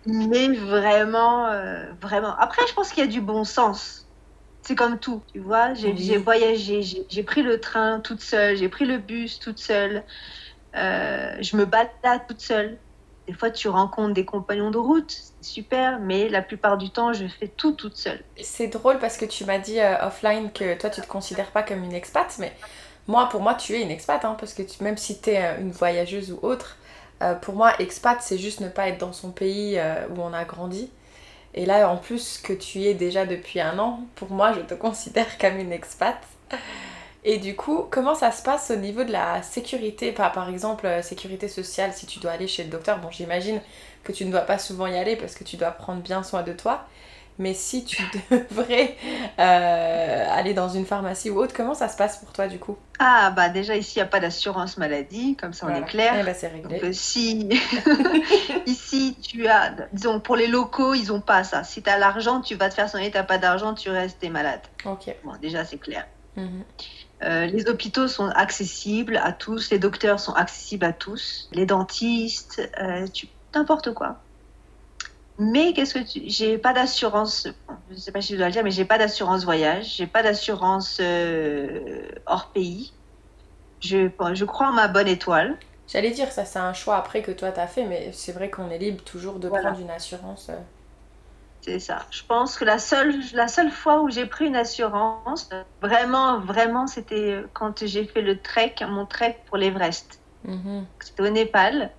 Mais vraiment, euh, vraiment. Après, je pense qu'il y a du bon sens. C'est comme tout, tu vois. J'ai voyagé, j'ai pris le train toute seule, j'ai pris le bus toute seule. Euh, je me balade toute seule. Des fois, tu rencontres des compagnons de route, c'est super, mais la plupart du temps, je fais tout toute seule. C'est drôle parce que tu m'as dit euh, offline que toi, tu te considères pas comme une expat, mais moi, pour moi, tu es une expat, hein, parce que même si tu es euh, une voyageuse ou autre, pour moi, expat, c'est juste ne pas être dans son pays où on a grandi. Et là, en plus que tu y es déjà depuis un an, pour moi, je te considère comme une expat. Et du coup, comment ça se passe au niveau de la sécurité? Par exemple, euh, sécurité sociale, si tu dois aller chez le docteur, bon, j'imagine que tu ne dois pas souvent y aller parce que tu dois prendre bien soin de toi. Mais si tu devrais euh, aller dans une pharmacie ou autre, comment ça se passe pour toi du coup? Ah bah déjà ici il n'y a pas d'assurance maladie, comme ça on est clair. Eh bah, c'est réglé. Donc, euh, si ici tu as, disons pour les locaux ils n'ont pas ça. Si tu as l'argent, tu vas te faire soigner, tu n'as pas d'argent, tu restes malade. Ok. Bon déjà c'est clair. Mhm. Euh, les hôpitaux sont accessibles à tous, les docteurs sont accessibles à tous, les dentistes, euh, n'importe quoi. Mais qu'est-ce que tu... j'ai pas d'assurance, je sais pas si je dois le dire, mais j'ai pas d'assurance voyage, j'ai pas d'assurance euh, hors pays. Je, je crois en ma bonne étoile. J'allais dire ça, c'est un choix après que toi tu as fait, mais c'est vrai qu'on est libre toujours de prendre une assurance. C'est ça. Je pense que la seule, la seule fois où j'ai pris une assurance, vraiment, vraiment, c'était quand j'ai fait le trek, mon trek pour l'Everest. Mhm. C'était au Népal.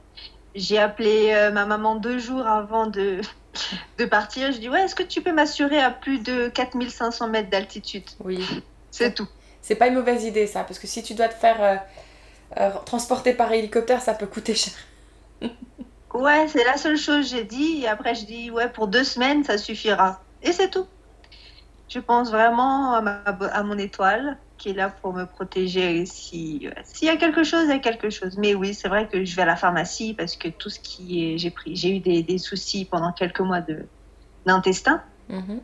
J'ai appelé euh, ma maman deux jours avant de, de partir. Je dis Ouais, est-ce que tu peux m'assurer à plus de 4500 mètres d'altitude? Oui. C'est tout. C'est pas une mauvaise idée, ça, parce que si tu dois te faire euh, euh, transporter par hélicoptère, ça peut coûter cher. Ouais, c'est la seule chose que j'ai dit. Et après, je dis, ouais, pour deux semaines, ça suffira. Et c'est tout. Je pense vraiment à, ma, à, mon étoile qui est là pour me protéger. Si s'il y a quelque chose, il y a quelque chose. Mais oui, c'est vrai que je vais à la pharmacie parce que tout ce qui est, j'ai pris, j'ai eu des, des, soucis pendant quelques mois de d'intestin. Mm-hmm.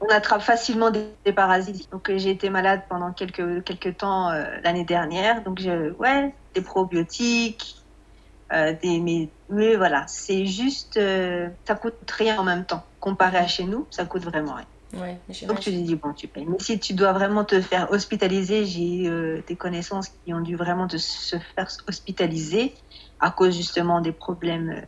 On attrape facilement des, parasites. Donc j'ai été malade pendant quelques quelques temps euh, l'année dernière. Donc je, ouais, des probiotiques, euh, des, mais, mais, voilà, c'est juste, euh, ça coûte rien en même temps. Comparé à chez nous, ça coûte vraiment rien. Ouais, Donc tu te dis, bon, tu payes. Mais si tu dois vraiment te faire hospitaliser, j'ai euh, des connaissances qui ont dû vraiment se faire hospitaliser à cause justement des problèmes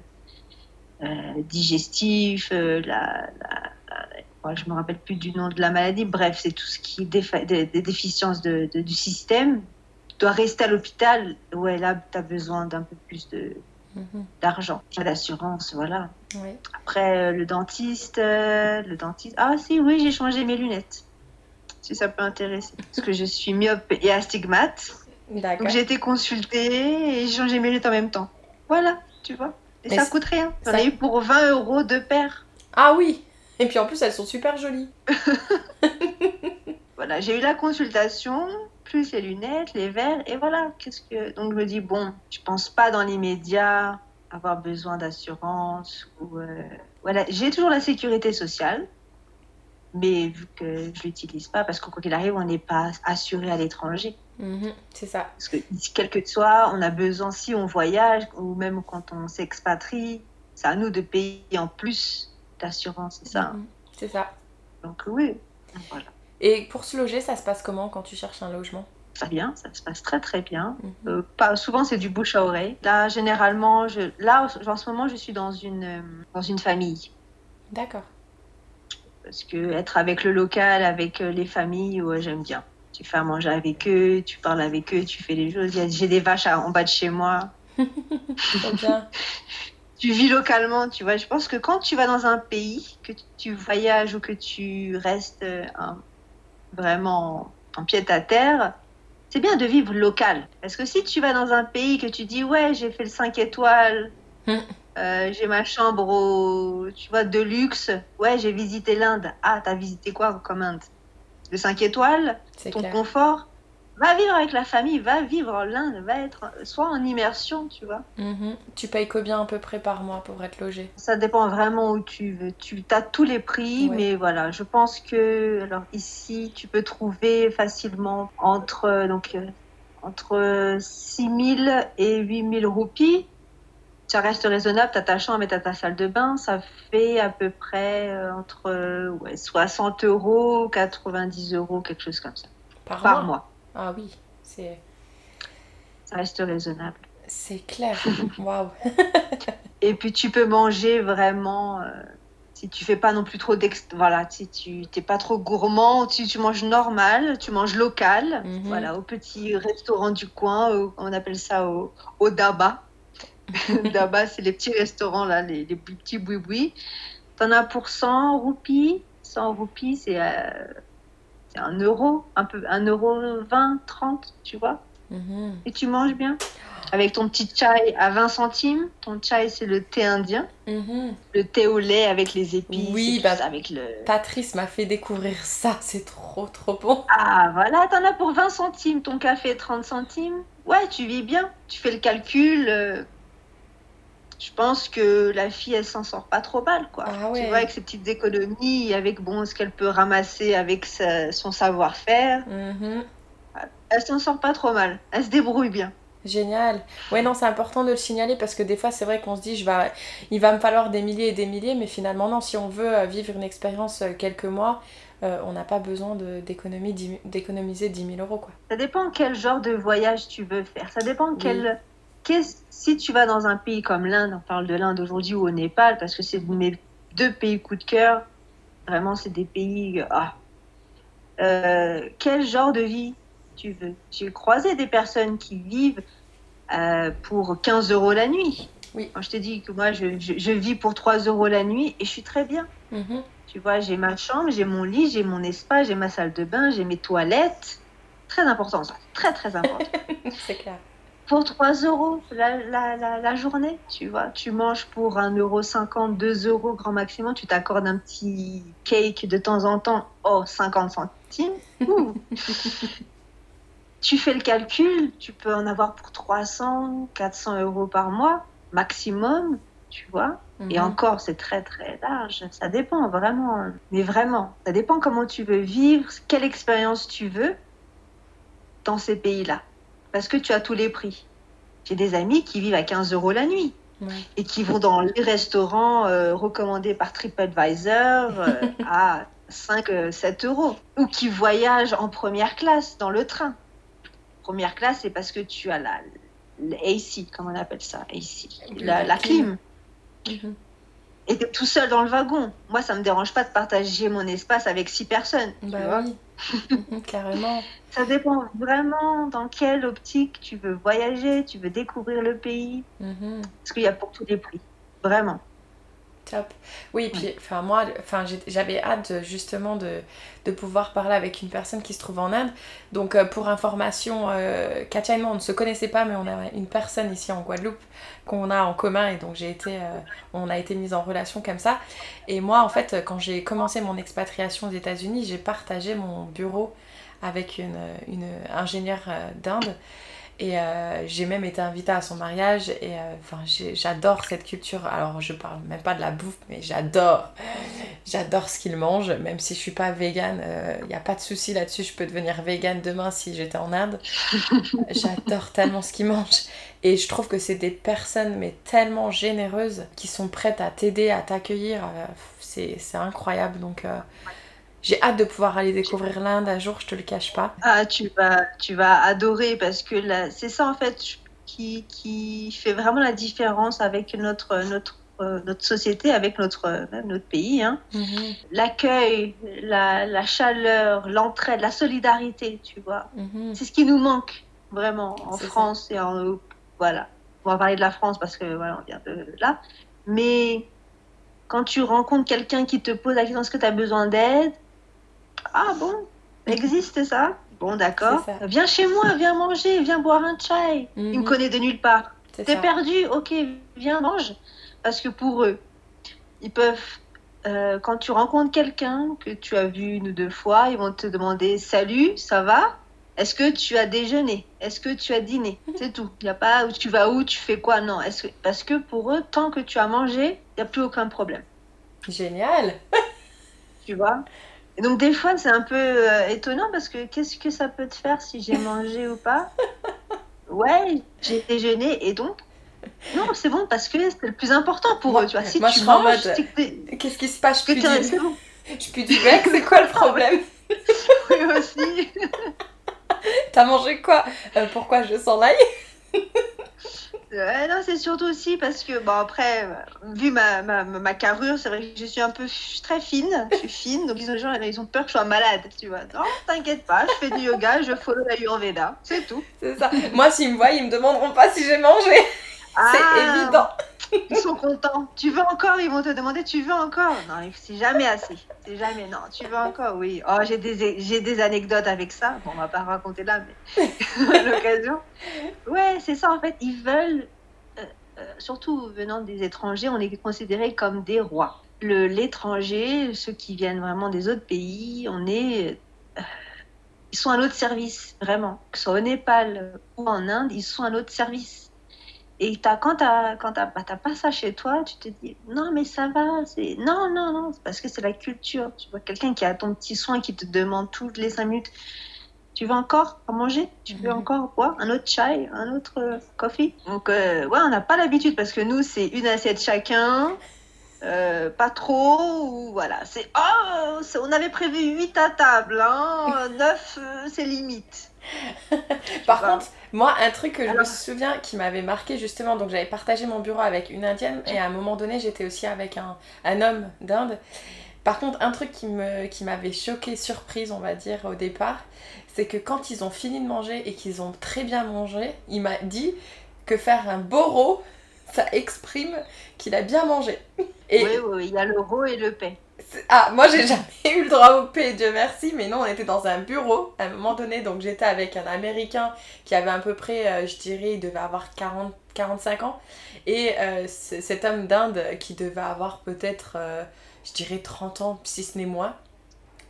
digestifs, la, la, je me rappelle plus du nom de la maladie. Bref, c'est tout ce qui est des, déficiences de, du système dois rester à l'hôpital, ouais, là, tu as besoin d'un peu plus de, mhm. d'argent, d'assurance, voilà. Après, euh, le dentiste, euh, le dentiste, ah si, oui, j'ai changé mes lunettes, si ça peut intéresser, parce que je suis myope et astigmate. Donc j'ai été consultée et j'ai changé mes lunettes en même temps. Voilà, tu vois. Et ça coûte rien. J'en ai eu pour 20 euros de paire. Ah oui Et puis en plus, elles sont super jolies. voilà, j'ai eu la consultation, plus les lunettes, les verres, et voilà. Qu'est-ce que donc je me dis bon, je pense pas dans l'immédiat avoir besoin d'assurance ou euh, voilà. J'ai toujours la sécurité sociale, mais vu que je l'utilise pas parce que quoi qu'il arrive, on n'est pas assuré à l'étranger. Mhm, c'est ça. Parce que quel que soit, on a besoin si on voyage ou même quand on s'expatrie, c'est à nous de payer en plus d'assurance, c'est ça. Mhm, c'est ça. Donc oui, voilà. Et pour se loger, ça se passe comment quand tu cherches un logement? Ça bien, ça se passe très très bien. Mhm. Euh, pas, souvent c'est du bouche à oreille. Là généralement, je, là en ce moment je suis dans une, euh, dans une famille. D'accord. Parce que être avec le local, avec euh, les familles, j'aime bien. Tu fais à manger avec eux, tu parles avec eux, tu fais les choses. J'ai des vaches en bas de chez moi. bien. tu vis localement, tu vois. Je pense que quand tu vas dans un pays, que tu voyages ou que tu restes un, vraiment en pied à terre, c'est bien de vivre local. Parce que si tu vas dans un pays que tu dis, ouais, j'ai fait le 5 étoiles, Mm. euh, j'ai ma chambre au, tu vois, de luxe, ouais, j'ai visité l'Inde. Ah, t'as visité quoi comme Inde? Le 5 étoiles, C'est ton clair. confort? Va vivre avec la famille, va vivre l'Inde, va être soit en immersion, tu vois. Mhm. Tu payes combien à peu près par mois pour être logé? Ça dépend vraiment où tu veux. Tu as tous les prix, Ouais. mais voilà, je pense que alors ici, tu peux trouver facilement entre euh, donc euh, entre 6 000 et 8 000 roupies. Ça reste raisonnable, tu as ta chambre et tu ta salle de bain, ça fait à peu près euh, entre euh, ouais, 60 euros, 90 euros, quelque chose comme ça, Par, par mois? mois. Ah oui, c'est Ça reste raisonnable. c'est clair. Waouh. Et puis tu peux manger vraiment, euh, si tu fais pas non plus trop d'ex... Voilà, si tu t'es pas trop gourmand, si tu manges normal, tu manges local, Mhm. voilà, au petit restaurant du coin, au- on appelle ça au, au daba. daba, c'est les petits restaurants là, les, les petits boui-boui. T'en as pour 100 roupies? 100 roupies, c'est euh, c'est un euro, un peu, un euro 20, 30, tu vois Mhm. et tu manges bien. Avec ton petit chai à 20 centimes. Ton chai, c'est le thé indien. Mhm. Le thé au lait avec les épices. Oui, bah- avec le... Patrice m'a fait découvrir ça, c'est trop trop bon. Ah, voilà, t'en as pour 20 centimes. Ton café, 30 centimes. Ouais, tu vis bien. Tu fais le calcul. euh, Je pense que la fille, elle s'en sort pas trop mal, quoi. Ah ouais. Tu vois, avec ses petites économies, avec bon, ce qu'elle peut ramasser avec sa- son savoir-faire, Mhm. elle s'en sort pas trop mal. Elle se débrouille bien. Génial. Ouais, non, c'est important de le signaler parce que des fois, c'est vrai qu'on se dit, je vais... il va me falloir des milliers et des milliers, mais finalement, non, si on veut euh, vivre une expérience euh, quelques mois, euh, on n'a pas besoin d'économiser 10 000 euros, quoi. Ça dépend quel genre de voyage tu veux faire. Ça dépend Oui. quel. Qu'est-ce- Si tu vas dans un pays comme l'Inde, on parle de l'Inde aujourd'hui ou au Népal, parce que c'est mes deux pays coup de cœur. Vraiment, c'est des pays. Ah. Euh, quel genre de vie tu veux? J'ai croisé des personnes qui vivent euh, pour 15 euros la nuit. Oui. Quand je te dis que moi, je, je- je vis pour 3 euros la nuit et je suis très bien. Mhm. Tu vois, j'ai ma chambre, j'ai mon lit, j'ai mon espace, j'ai ma salle de bain, j'ai mes toilettes. Très important ça, très très important. c'est clair. Pour 3 euros la, la, la, la journée, tu vois, tu manges pour 1,50 euro, 2 euros grand maximum, tu t'accordes un petit cake de temps en temps, oh, 50 centimes. Tu fais le calcul, tu peux en avoir pour 300, 400 euros par mois, maximum, tu vois. Et Mhm. encore, c'est très très large. Ça dépend vraiment. Mais vraiment, ça dépend comment tu veux vivre, quelle expérience tu veux dans ces pays-là. Parce que tu as tous les prix. J'ai des amis qui vivent à 15 euros la nuit Ouais. et qui vont dans les restaurants euh, recommandés par TripAdvisor euh, à 5, euh, 7 euros. Ou qui voyagent en première classe dans le train. Première classe, c'est parce que tu as la, AC, comment on appelle ça AC, la, La la clim. clim Mhm. Et t'es tout seul dans le wagon. Moi, ça me dérange pas de partager mon espace avec six personnes. tu Bah vois. oui, carrément. Ça dépend vraiment dans quelle optique tu veux voyager, tu veux découvrir le pays, Mhm. parce qu'il y a pour tous les prix. Vraiment. Top. Oui, puis enfin moi, enfin j'avais hâte de- justement de, de pouvoir parler avec une personne qui se trouve en Inde. Donc euh, pour information, euh, Katia et moi on ne se connaissait pas, mais on a une personne ici en Guadeloupe qu'on a en commun et donc j'ai été, euh, on a été mis en relation comme ça. Et moi en fait, quand j'ai commencé mon expatriation aux États-Unis, j'ai partagé mon bureau avec une, une ingénieure euh, d'Inde. Et euh, j'ai même été invitée à son mariage et euh, enfin j'adore cette culture. Alors je parle même pas de la bouffe, mais j'adore, j'adore ce qu'ils mangent. Même si je suis pas végane, il n'y a pas de souci là-dessus. Je peux devenir végane demain si j'étais en Inde. j'adore tellement ce qu'ils mangent et je trouve que c'est des personnes mais tellement généreuses qui sont prêtes à t'aider, à t'accueillir. Euh, c'est c'est incroyable donc. Euh, j'ai hâte de pouvoir aller découvrir l'Inde un jour, je te le cache pas. Ah, tu vas, tu vas adorer parce que là, c'est ça en fait qui, qui fait vraiment la différence avec notre, notre, euh, notre société, avec notre, même notre pays. Hein. Mhm, L'accueil, la, la chaleur, l'entraide, la solidarité, tu vois. mhm. C'est ce qui nous manque vraiment en ça. France et en Europe. Voilà. On va parler de la France parce que voilà, on vient de là. Mais quand tu rencontres quelqu'un qui te pose la question est-ce que tu as besoin d'aide? Ah bon, existe ça? Bon, d'accord. Viens chez moi, viens manger, viens boire un chai. Il Mhm. me connaît de nulle part. T'es perdu, ok, viens, mange. Parce que pour eux, ils peuvent, euh, quand tu rencontres quelqu'un que tu as vu une ou deux fois, ils vont te demander Salut, ça va? Est-ce que tu as déjeuné? Est-ce que tu as dîné? C'est tout. Il n'y a pas où tu vas où, tu fais quoi Non. Que... Parce que pour eux, tant que tu as mangé, il n'y a plus aucun problème. Génial. Tu vois? Et donc, des fois, c'est un peu euh, étonnant parce que qu'est-ce que ça peut te faire si j'ai mangé ou pas? Ouais, j'ai déjeuné et donc. Non, c'est bon parce que c'est le plus important pour Moi- eux. Tu vois, si moi, tu je manges, mode- Qu'est-ce qui se passe? Je t'es- du, c'est bon. je du bec, c'est quoi le problème? Oui, aussi. T'as mangé quoi? Euh, Pourquoi je sens l'ail? Non, c'est surtout aussi parce que, bon, après, vu ma, ma, ma carrure, c'est vrai que je suis un peu très fine. Je suis fine, donc ils ont, ils ont peur que je sois malade, tu vois. Non, t'inquiète pas, je fais du yoga, je follow la Ayurveda, c'est tout. C'est ça. Moi, s'ils me voient, ils me demanderont pas si j'ai mangé. Ah, C'est évident. Ils sont contents. Tu veux encore Ils vont te demander, tu veux encore? Non, c'est jamais assez. C'est jamais, non, tu veux encore? Oui. Oh, j'ai des, j'ai des anecdotes avec ça. Bon, on va pas raconter là, mais à l'occasion. Ouais, c'est ça, en fait. Ils veulent, euh, euh, surtout venant des étrangers, on est considérés comme des rois. Le, l'étranger, ceux qui viennent vraiment des autres pays, on est. euh, ils sont à notre service, vraiment. Que ce soit au Népal ou en Inde, ils sont à notre service. Et t'as, quand t'as, quand t'as, bah, t'as pas ça chez toi, tu te dis non mais ça va, c'est non non non, c'est parce que c'est la culture. Tu vois quelqu'un qui a ton petit soin qui te demande toutes les cinq minutes, tu veux encore manger, tu veux Mhm. encore boire un autre chai, un autre euh, coffee? Donc euh, ouais, on n'a pas l'habitude parce que nous c'est une assiette chacun. euh, pas trop, ou voilà, c'est oh, on avait prévu 8 à table, hein, 9 c'est limite. Par contre, moi, un truc que je me souviens qui m'avait marqué justement, donc j'avais partagé mon bureau avec une indienne et à un moment donné, j'étais aussi avec un, un homme d'Inde. Par contre, un truc qui me qui m'avait choqué, surprise, on va dire, au départ, c'est que quand ils ont fini de manger et qu'ils ont très bien mangé, il m'a dit que faire un boro, ça exprime qu'il a bien mangé. Et Oui, oui, oui, il y a le ro et le paix. Ah, moi j'ai jamais eu le droit au P, Dieu merci, mais non, on était dans un bureau à un moment donné, donc j'étais avec un Américain qui avait à peu près, euh, je dirais, il devait avoir 40, 45 ans, et euh, cet homme d'Inde qui devait avoir peut-être, euh, je dirais, 30 ans, si ce n'est moins.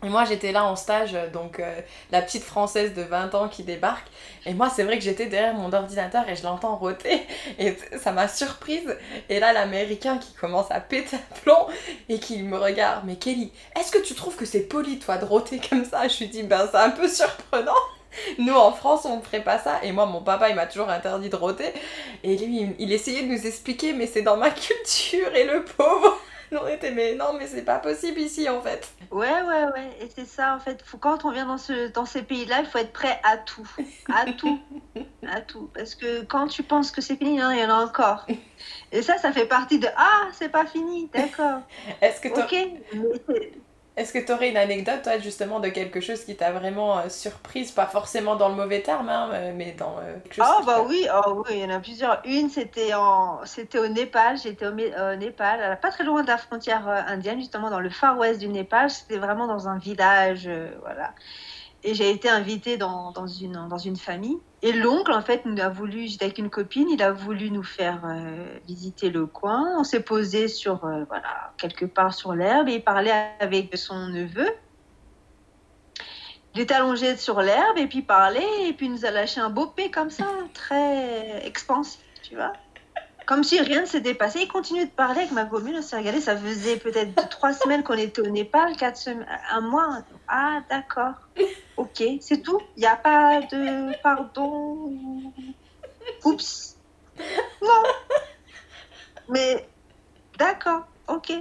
Et moi j'étais là en stage, euh, donc euh, la petite française de 20 ans qui débarque, et moi c'est vrai que j'étais derrière mon ordinateur et je l'entends rôter, et ça m'a surprise. Et là l'américain qui commence à péter un plomb, et qui me regarde, mais Kelly, est-ce que tu trouves que c'est poli toi de rôter comme ça? Je lui dis, ben c'est un peu surprenant. Nous en France on ne ferait pas ça, et moi mon papa il m'a toujours interdit de rôter, et lui il, il essayait de nous expliquer, mais c'est dans ma culture, et le pauvre, on était, mais non, mais c'est pas possible ici en fait. Ouais, ouais, ouais. Et c'est ça, en fait. Faut, quand on vient dans, ce, dans ces pays-là, il faut être prêt à tout. À tout. à tout. Parce que quand tu penses que c'est fini, hein, il y en a encore. Et ça, ça fait partie de Ah, c'est pas fini. D'accord. Est-ce que Ok. Mais Est-ce que tu aurais une anecdote, toi, justement, de quelque chose qui t'a vraiment euh, surprise? Pas forcément dans le mauvais terme, hein, euh, mais dans euh, quelque chose. Oh, qui bah oui, oh, oui, il y en a plusieurs. Une, c'était en... c'était au Népal. J'étais au, Népal, pas très loin de la frontière indienne, justement dans le far west du Népal. C'était vraiment dans un village, euh, voilà. Et j'ai été invitée dans, dans, une, dans une famille. Et l'oncle, en fait, nous a voulu, j'étais avec une copine, il a voulu nous faire euh, visiter le coin. On s'est posé sur, euh, voilà, quelque part sur l'herbe et il parlait avec son neveu. Il était allongé sur l'herbe et puis il parlait et puis il nous a lâché un beau P comme ça, très expansif, tu vois. Comme si rien ne s'était passé. Il continue de parler avec ma commune, on s'est regardé, ça faisait peut-être trois semaines qu'on était au Népal, quatre semaines, un mois. Ah d'accord, ok, c'est tout? Il n'y a pas de pardon. Oups. Non. Mais d'accord, ok.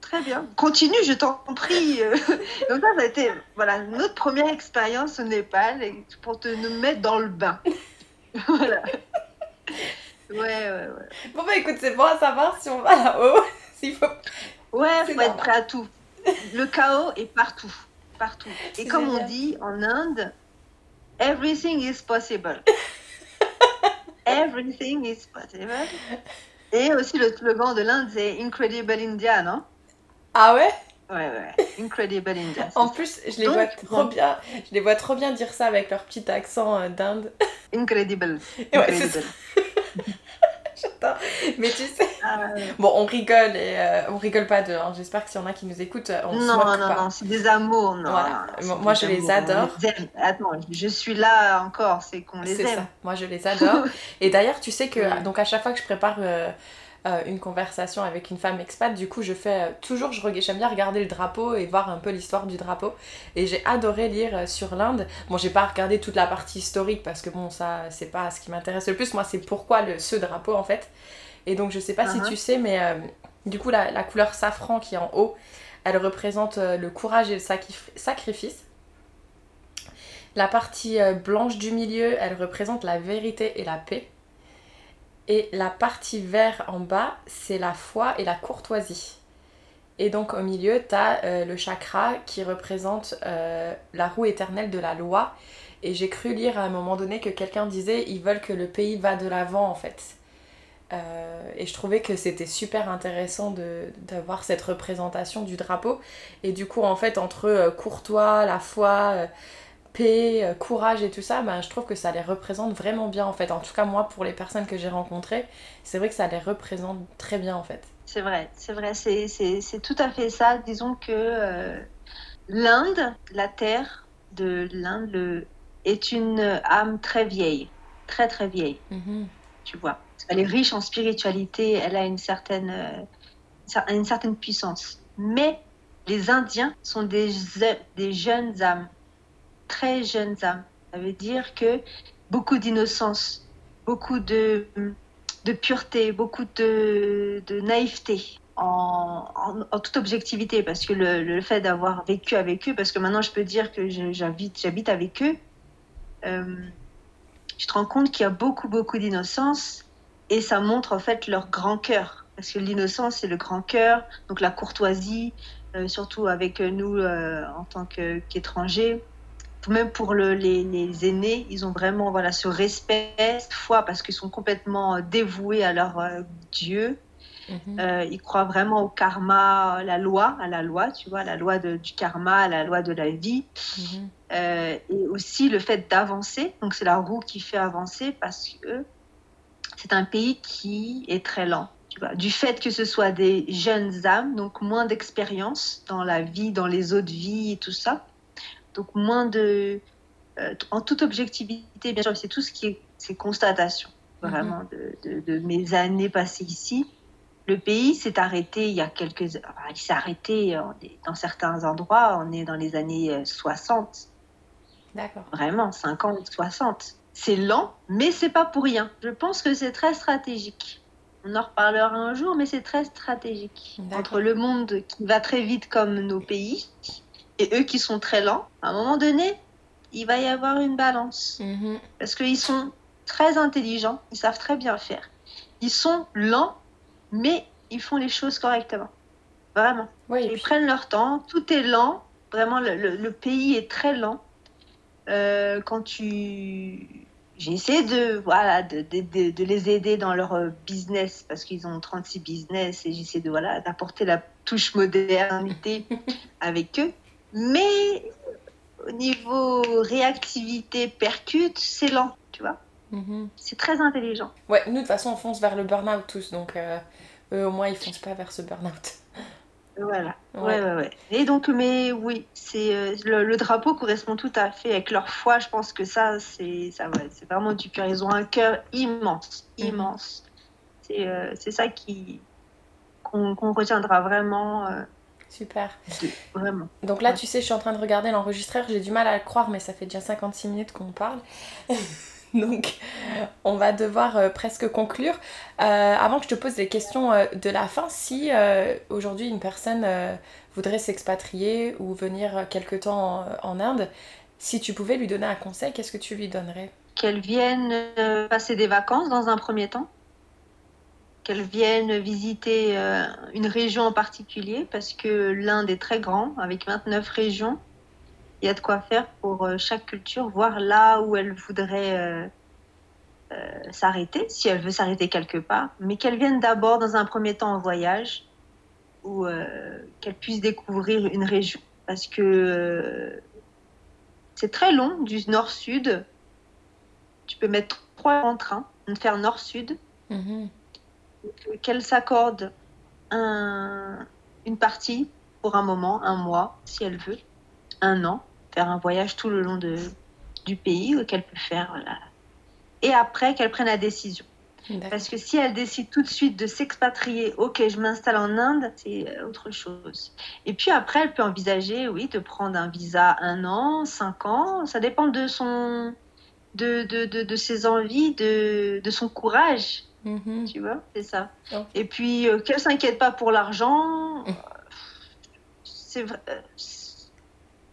Très bien. Continue, je t'en prie. Donc ça, ça a été voilà, notre première expérience au Népal pour te nous mettre dans le bain. voilà. Ouais, ouais, ouais. Bon, bah écoute, c'est bon à savoir si on va là-haut. S'il faut. Ouais, faut être prêt à tout. Le chaos est partout. Partout. Et comme on dit en Inde, everything is possible. everything is possible. Et aussi le slogan de l'Inde, c'est Incredible India, non? Ah ouais? Ouais, ouais. Incredible India. En plus, je les vois trop bien. Je les vois trop bien dire ça avec leur petit accent euh, d'Inde. Incredible. Ouais, ça. J'adore. Mais tu sais. Ah, bon, on rigole et euh, on rigole pas de. Hein. J'espère que s'il y en a qui nous écoutent, on non, se moque non, pas. non, c'est des amours. Non, Voilà. non, Moi, je les adore. Les. Attends, je suis là encore, c'est qu'on les C'est aime. ça. Moi, je les adore. et d'ailleurs, tu sais que Ouais. donc à chaque fois que je prépare euh, euh, une conversation avec une femme expat, du coup, je fais euh, toujours, je j'aime bien regarder le drapeau et voir un peu l'histoire du drapeau. Et j'ai adoré lire euh, sur l'Inde. Bon, j'ai pas regardé toute la partie historique parce que bon, ça, c'est pas ce qui m'intéresse le plus. Moi, c'est pourquoi le, ce drapeau en fait. Et donc, je sais pas si Uh-huh. tu sais, mais du coup, la, la couleur safran qui est en haut, elle représente le courage et le sacrif- sacrifice. La partie blanche du milieu, elle représente la vérité et la paix. Et la partie vert en bas, c'est la foi et la courtoisie. Et donc au milieu, tu as le chakra qui représente euh, la roue éternelle de la loi. Et j'ai cru lire à un moment donné que quelqu'un disait ils veulent que le pays va de l'avant en fait. Euh, et je trouvais que c'était super intéressant d'avoir cette représentation du drapeau. Et du coup, en fait, entre euh, courtois, la foi, euh, paix, euh, courage et tout ça, ben, je trouve que ça les représente vraiment bien en fait. En tout cas, moi, pour les personnes que j'ai rencontrées, c'est vrai que ça les représente très bien en fait. C'est vrai, c'est vrai, c'est, tout à fait ça. Disons que euh, l'Inde, la terre de l'Inde, est une âme très vieille, très très vieille, tu vois. Elle est riche en spiritualité, elle a une certaine, euh, une certaine puissance. Mais les Indiens sont des, des jeunes âmes, très jeunes âmes. Ça veut dire que beaucoup d'innocence, beaucoup de, pureté, beaucoup de, naïveté. En, toute objectivité, parce que le, fait d'avoir vécu avec eux, parce que maintenant je peux dire que je- j'habite, avec eux, euh, tu te rends compte qu'il y a beaucoup, beaucoup d'innocence et ça montre en fait leur grand cœur. Parce que l'innocence, c'est le grand cœur, donc la courtoisie, euh, surtout avec nous euh, en tant qu'étrangers. Même pour le- les, les aînés, ils ont vraiment voilà, ce respect, cette foi, parce qu'ils sont complètement euh, dévoués à leur euh, Dieu. Mhm. Euh, ils croient vraiment au karma, à la loi, à la loi, tu vois, à la loi de- du karma, à la loi de la vie. Mhm. Euh, et aussi le fait d'avancer. Donc c'est la roue qui fait avancer parce que c'est un pays qui est très lent. Tu vois. Du fait que ce soit des jeunes âmes, donc moins d'expérience dans la vie, dans les autres vies et tout ça. Donc moins de... euh, en toute objectivité, bien sûr, c'est tout ce qui est ces constatations, vraiment, de, de- de mes années passées ici. Le pays s'est arrêté il y a quelques... enfin, il s'est arrêté dans certains endroits, on est dans les années euh, 60 D'accord. vraiment 50, 60. C'est lent, mais c'est pas pour rien. Je pense que c'est très stratégique. On en reparlera un jour, mais c'est très stratégique. Entre le monde qui va très vite comme nos pays et eux qui sont très lents, à un moment donné, il va y avoir une balance. Mhm. Parce qu'ils sont très intelligents, ils savent très bien faire. Ils sont lents, mais ils font les choses correctement. Vraiment. Ils puis- prennent leur temps, tout est lent, vraiment le, le- le pays est très lent. Euh, quand tu... J'ai essayé de, voilà, de, de- de- de les aider dans leur business parce qu'ils ont 36 business et j'essaie de, voilà, d'apporter la touche modernité avec eux. Mais au niveau réactivité, percute, c'est lent, tu vois. Mhm. C'est très intelligent. Ouais, nous de toute façon on fonce vers le burn-out tous, donc euh, eux au moins ils foncent pas vers ce burn-out. Voilà. Ouais. Ouais, ouais, ouais. Et donc, mais oui, c'est euh, le, le drapeau correspond tout à fait avec leur foi. Je pense que ça, c'est ça, ouais, c'est vraiment du cœur. Ils ont un cœur immense, Mhm. immense. C'est euh, c'est ça qui qu'on qu'on retiendra vraiment, euh, Super. vraiment. Donc là, Ouais. tu sais, je suis en train de regarder l'enregistreur, j'ai du mal à le croire, mais ça fait déjà 56 minutes qu'on parle. Donc, on va devoir euh, presque conclure. Euh, avant que je te pose les questions euh, de la fin, si euh, aujourd'hui une personne euh, voudrait s'expatrier ou venir euh, quelque temps en, en Inde, si tu pouvais lui donner un conseil, qu'est-ce que tu lui donnerais? Qu'elles viennent euh, passer des vacances dans un premier temps. Qu'elles viennent visiter euh, une région en particulier parce que l'Inde est très grand, avec 29 régions. Il y a de quoi faire pour euh, chaque culture, voir là où elle voudrait euh, s'arrêter, si elle veut s'arrêter quelque part. Mais qu'elles viennent d'abord dans un premier temps en voyage ou qu'elle puisse découvrir une région. Parce que c'est très long du nord-sud. Tu peux mettre trois en train, faire nord-sud. Mhm. Qu'elle s'accorde un, une partie pour un moment, un mois, si elle veut, un an, faire un voyage tout le long de, du pays qu'elle peut faire. Voilà. Et après, qu'elle prenne la décision. Parce que si elle décide tout de suite de s'expatrier, ok, je m'installe en Inde, c'est euh, autre chose. Et puis après, elle peut envisager, oui, de prendre un visa un an, cinq ans. Ça dépend de son, de, de, de, de ses envies, de, de son courage. Mm-hmm. Tu vois, c'est ça. Et puis, euh, qu'elle s'inquiète pas pour l'argent. Mm. C'est. Euh,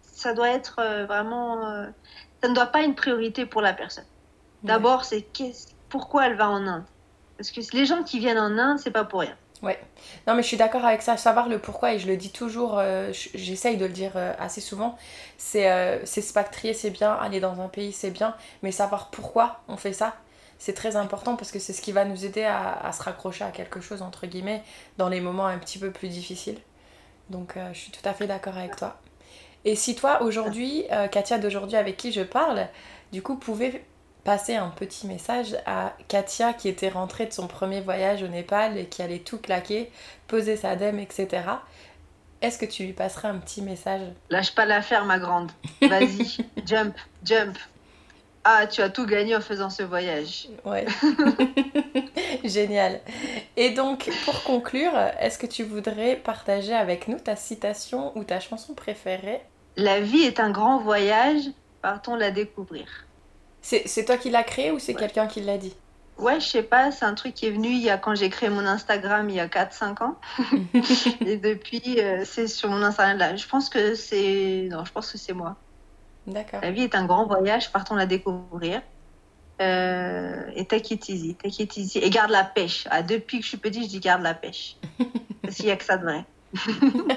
ça doit être vraiment. ça ne doit pas être une priorité pour la personne. D'abord, c'est pourquoi elle va en Inde? Parce que les gens qui viennent en Inde, c'est pas pour rien. Ouais. Non, mais je suis d'accord avec ça. Savoir le pourquoi, et je le dis toujours, euh, j'essaye de le dire euh, assez souvent, c'est euh, s'expatrier, c'est bien, aller dans un pays, c'est bien, mais savoir pourquoi on fait ça, c'est très important parce que c'est ce qui va nous aider à, se raccrocher à quelque chose, entre guillemets, dans les moments un petit peu plus difficiles. Donc, je suis tout à fait d'accord avec toi. Et si toi, aujourd'hui, Katia d'aujourd'hui avec qui je parle, du coup, pouvait passer un petit message à Katia qui était rentrée de son premier voyage au Népal et qui allait tout claquer, poser sa dème, etc. Est-ce que tu lui passerais un petit message? Lâche pas l'affaire, ma grande. Vas-y, jump, jump. Ah, tu as tout gagné en faisant ce voyage. Ouais. Génial. Et donc, pour conclure, est-ce que tu voudrais partager avec nous ta citation ou ta chanson préférée? La vie est un grand voyage, partons la découvrir. C'est toi qui l'as créé ou c'est quelqu'un qui l'a dit? Ouais, je sais pas, c'est un truc qui est venu il y a, quand j'ai créé mon Instagram il y a 4-5 ans. et depuis, euh, c'est sur mon Instagram là. Je pense que c'est. Non, je pense que c'est moi. D'accord. La vie est un grand voyage, partons la découvrir. Euh, et take it easy, take it easy. Et garde la pêche. Ah, depuis que je suis petite, je dis garde la pêche. Parce qu'il n'y a que ça de vrai.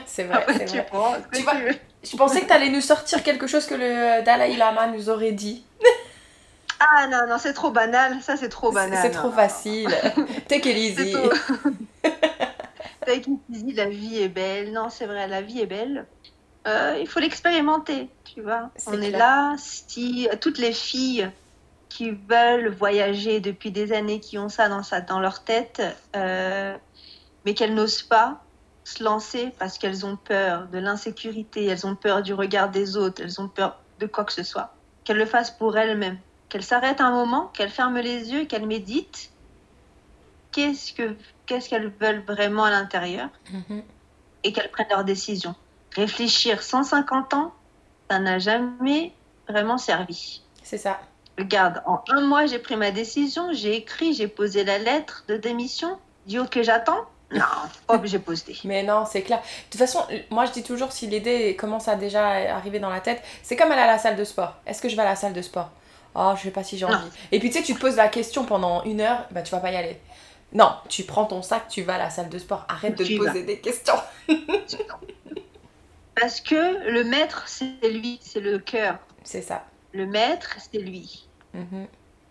c'est vrai, c'est vrai. Tu, vois, je pensais que tu allais nous sortir quelque chose que le Dalai Lama nous aurait dit. Ah non, non, c'est trop banal. Ça, c'est trop banal. C'est trop facile. Take it easy. Take it easy, la vie est belle. Non, c'est vrai, la vie est belle. Euh, il faut l'expérimenter, tu vois. On est là. Si toutes les filles qui veulent voyager depuis des années, qui ont ça dans, ça, dans leur tête, euh, mais qu'elles n'osent pas se lancer parce qu'elles ont peur de l'insécurité, elles ont peur du regard des autres, elles ont peur de quoi que ce soit, qu'elles le fassent pour elles-mêmes qu'elle s'arrête un moment, qu'elle ferme les yeux, qu'elle médite. Qu'est-ce que qu'est-ce qu'elles veulent vraiment à l'intérieur? Mhm. et qu'elles prennent leur décision. Réfléchir 150 ans, ça n'a jamais vraiment servi. C'est ça. Regarde, en un mois, j'ai pris ma décision, j'ai écrit, j'ai posé la lettre de démission. Dis que j'attends. Non, hop, j'ai posté. Mais non, c'est clair. De toute façon, moi je dis toujours, si l'idée commence à déjà arriver dans la tête, c'est comme aller à la salle de sport. Est-ce que je vais à la salle de sport? Oh, je sais pas si j'ai envie. Et puis tu sais, tu te poses la question pendant une heure, bah tu vas pas y aller. Non, tu prends ton sac, tu vas à la salle de sport. Arrête de te poser des questions. Parce que le maître, c'est lui, c'est le cœur. C'est ça. Le maître, c'est lui. Mhm.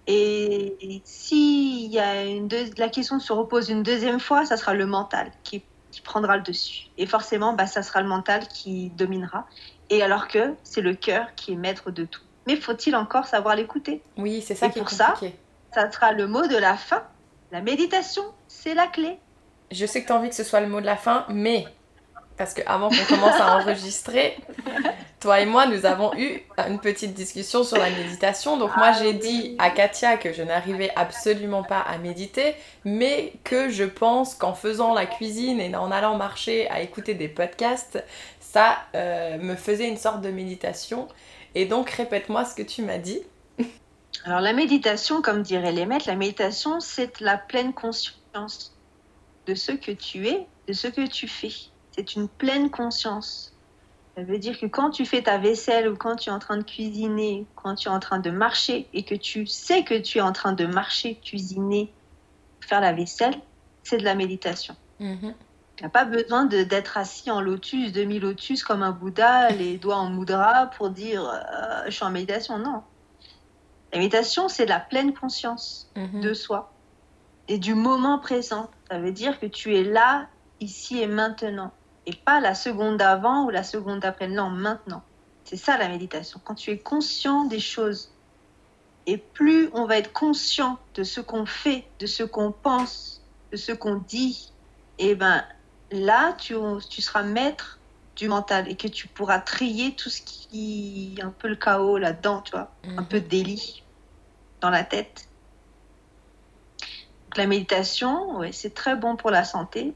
Et, si y a une la question se repose une deuxième fois, ça sera le mental qui, qui prendra le dessus. Et forcément, bah, ça sera le mental qui dominera. Et alors que c'est le cœur qui est maître de tout mais faut-il encore savoir l'écouter? Oui, c'est ça Et pour ça, ça sera le mot de la fin. La méditation, c'est la clé. Je sais que tu as envie que ce soit le mot de la fin, mais parce qu'avant qu'on commence à enregistrer, toi et moi, nous avons eu une petite discussion sur la méditation. Donc moi, j'ai dit à Katia que je n'arrivais absolument pas à méditer, mais que je pense qu'en faisant la cuisine et en allant marcher à écouter des podcasts, ça euh, me faisait une sorte de méditation. Et donc, répète-moi ce que tu m'as dit. Alors, la méditation, comme diraient les maîtres, la méditation, c'est la pleine conscience de ce que tu es, de ce que tu fais. C'est une pleine conscience. Ça veut dire que quand tu fais ta vaisselle ou quand tu es en train de cuisiner, quand tu es en train de marcher et que tu sais que tu es en train de marcher, cuisiner, faire la vaisselle, c'est de la méditation. Mm-hmm. Tu n'as pas besoin d'être assis en lotus, demi-lotus comme un Bouddha, les doigts en mudra pour dire euh, je suis en méditation. Non. La méditation, c'est la pleine conscience mhm. de soi et du moment présent. Ça veut dire que tu es là, ici et maintenant. Et pas la seconde d'avant ou la seconde d'après. Non, maintenant. C'est ça la méditation. Quand tu es conscient des choses. Et plus on va être conscient de ce qu'on fait, de ce qu'on pense, de ce qu'on dit, et ben là, tu, tu seras maître du mental et que tu pourras trier tout ce qui est un peu le chaos là-dedans, tu vois, un mhm. peu de délit dans la tête. Donc, la méditation, ouais, c'est très bon pour la santé.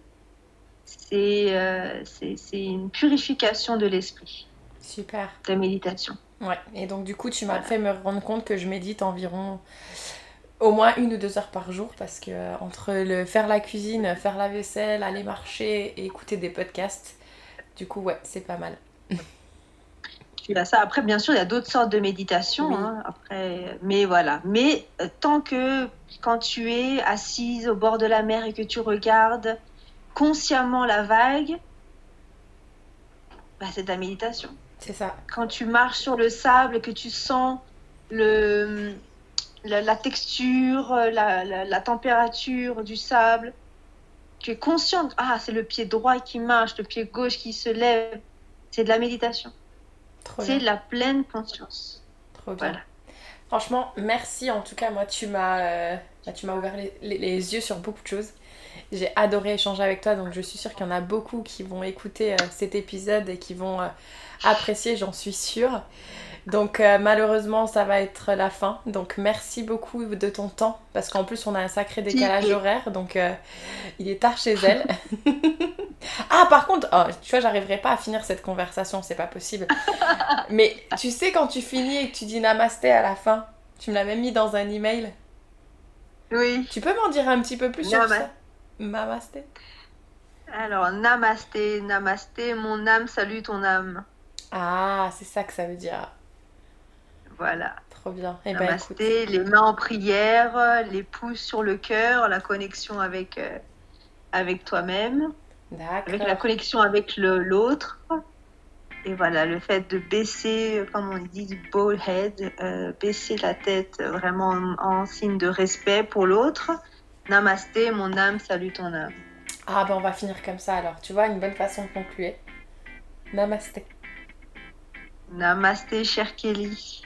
Euh, c'est une purification de l'esprit. Super. La méditation. Ouais, et donc du coup, tu m'as fait me rendre compte que je médite environ au moins une ou deux heures par jour parce que euh, entre le faire la cuisine, faire la vaisselle, aller marcher et écouter des podcasts, du coup, ouais, c'est pas mal. Tu as ça. Après, bien sûr, il y a d'autres sortes de méditation. Hein, après, mais voilà. Mais euh, tant que quand tu es assise au bord de la mer et que tu regardes consciemment la vague, bah, c'est de la méditation. C'est ça. Quand tu marches sur le sable, que tu sens le, la, texture, la, la, température du sable, tu es consciente, ah, c'est le pied droit qui marche, le pied gauche qui se lève. C'est de la méditation. C'est la pleine conscience. Trop bien. Franchement, merci. En tout cas, moi, tu m'as euh, bah, tu m'as ouvert les, les, yeux sur beaucoup de choses. J'ai adoré échanger avec toi, donc je suis sûre qu'il y en a beaucoup qui vont écouter euh, cet épisode et qui vont euh, apprécier, j'en suis sûre. Donc euh, malheureusement, ça va être la fin. Donc merci beaucoup de ton temps parce qu'en plus on a un sacré décalage horaire, donc euh, il est tard chez elle. ah par contre, oh, tu vois, j'arriverai pas à finir cette conversation, c'est pas possible. Mais tu sais quand tu finis et que tu dis namasté à la fin, tu me l'as même mis dans un email. Oui. Tu peux m'en dire un petit peu plus sur ça? Namasté. Alors namasté, namasté, mon âme salue ton âme. Ah, c'est ça que ça veut dire. Voilà. Trop bien. Eh ben, les mains en prière, les pouces sur le cœur, la connexion avec, euh, avec toi-même, avec la connexion avec l'autre. Et voilà, le fait de baisser, comme on dit, du ball head, euh, baisser la tête vraiment en, signe de respect pour l'autre. Namasté, mon âme, salue ton âme. Ah ben on va finir comme ça alors. Tu vois, une bonne façon de conclure. Namasté. Namasté, cher Kelly.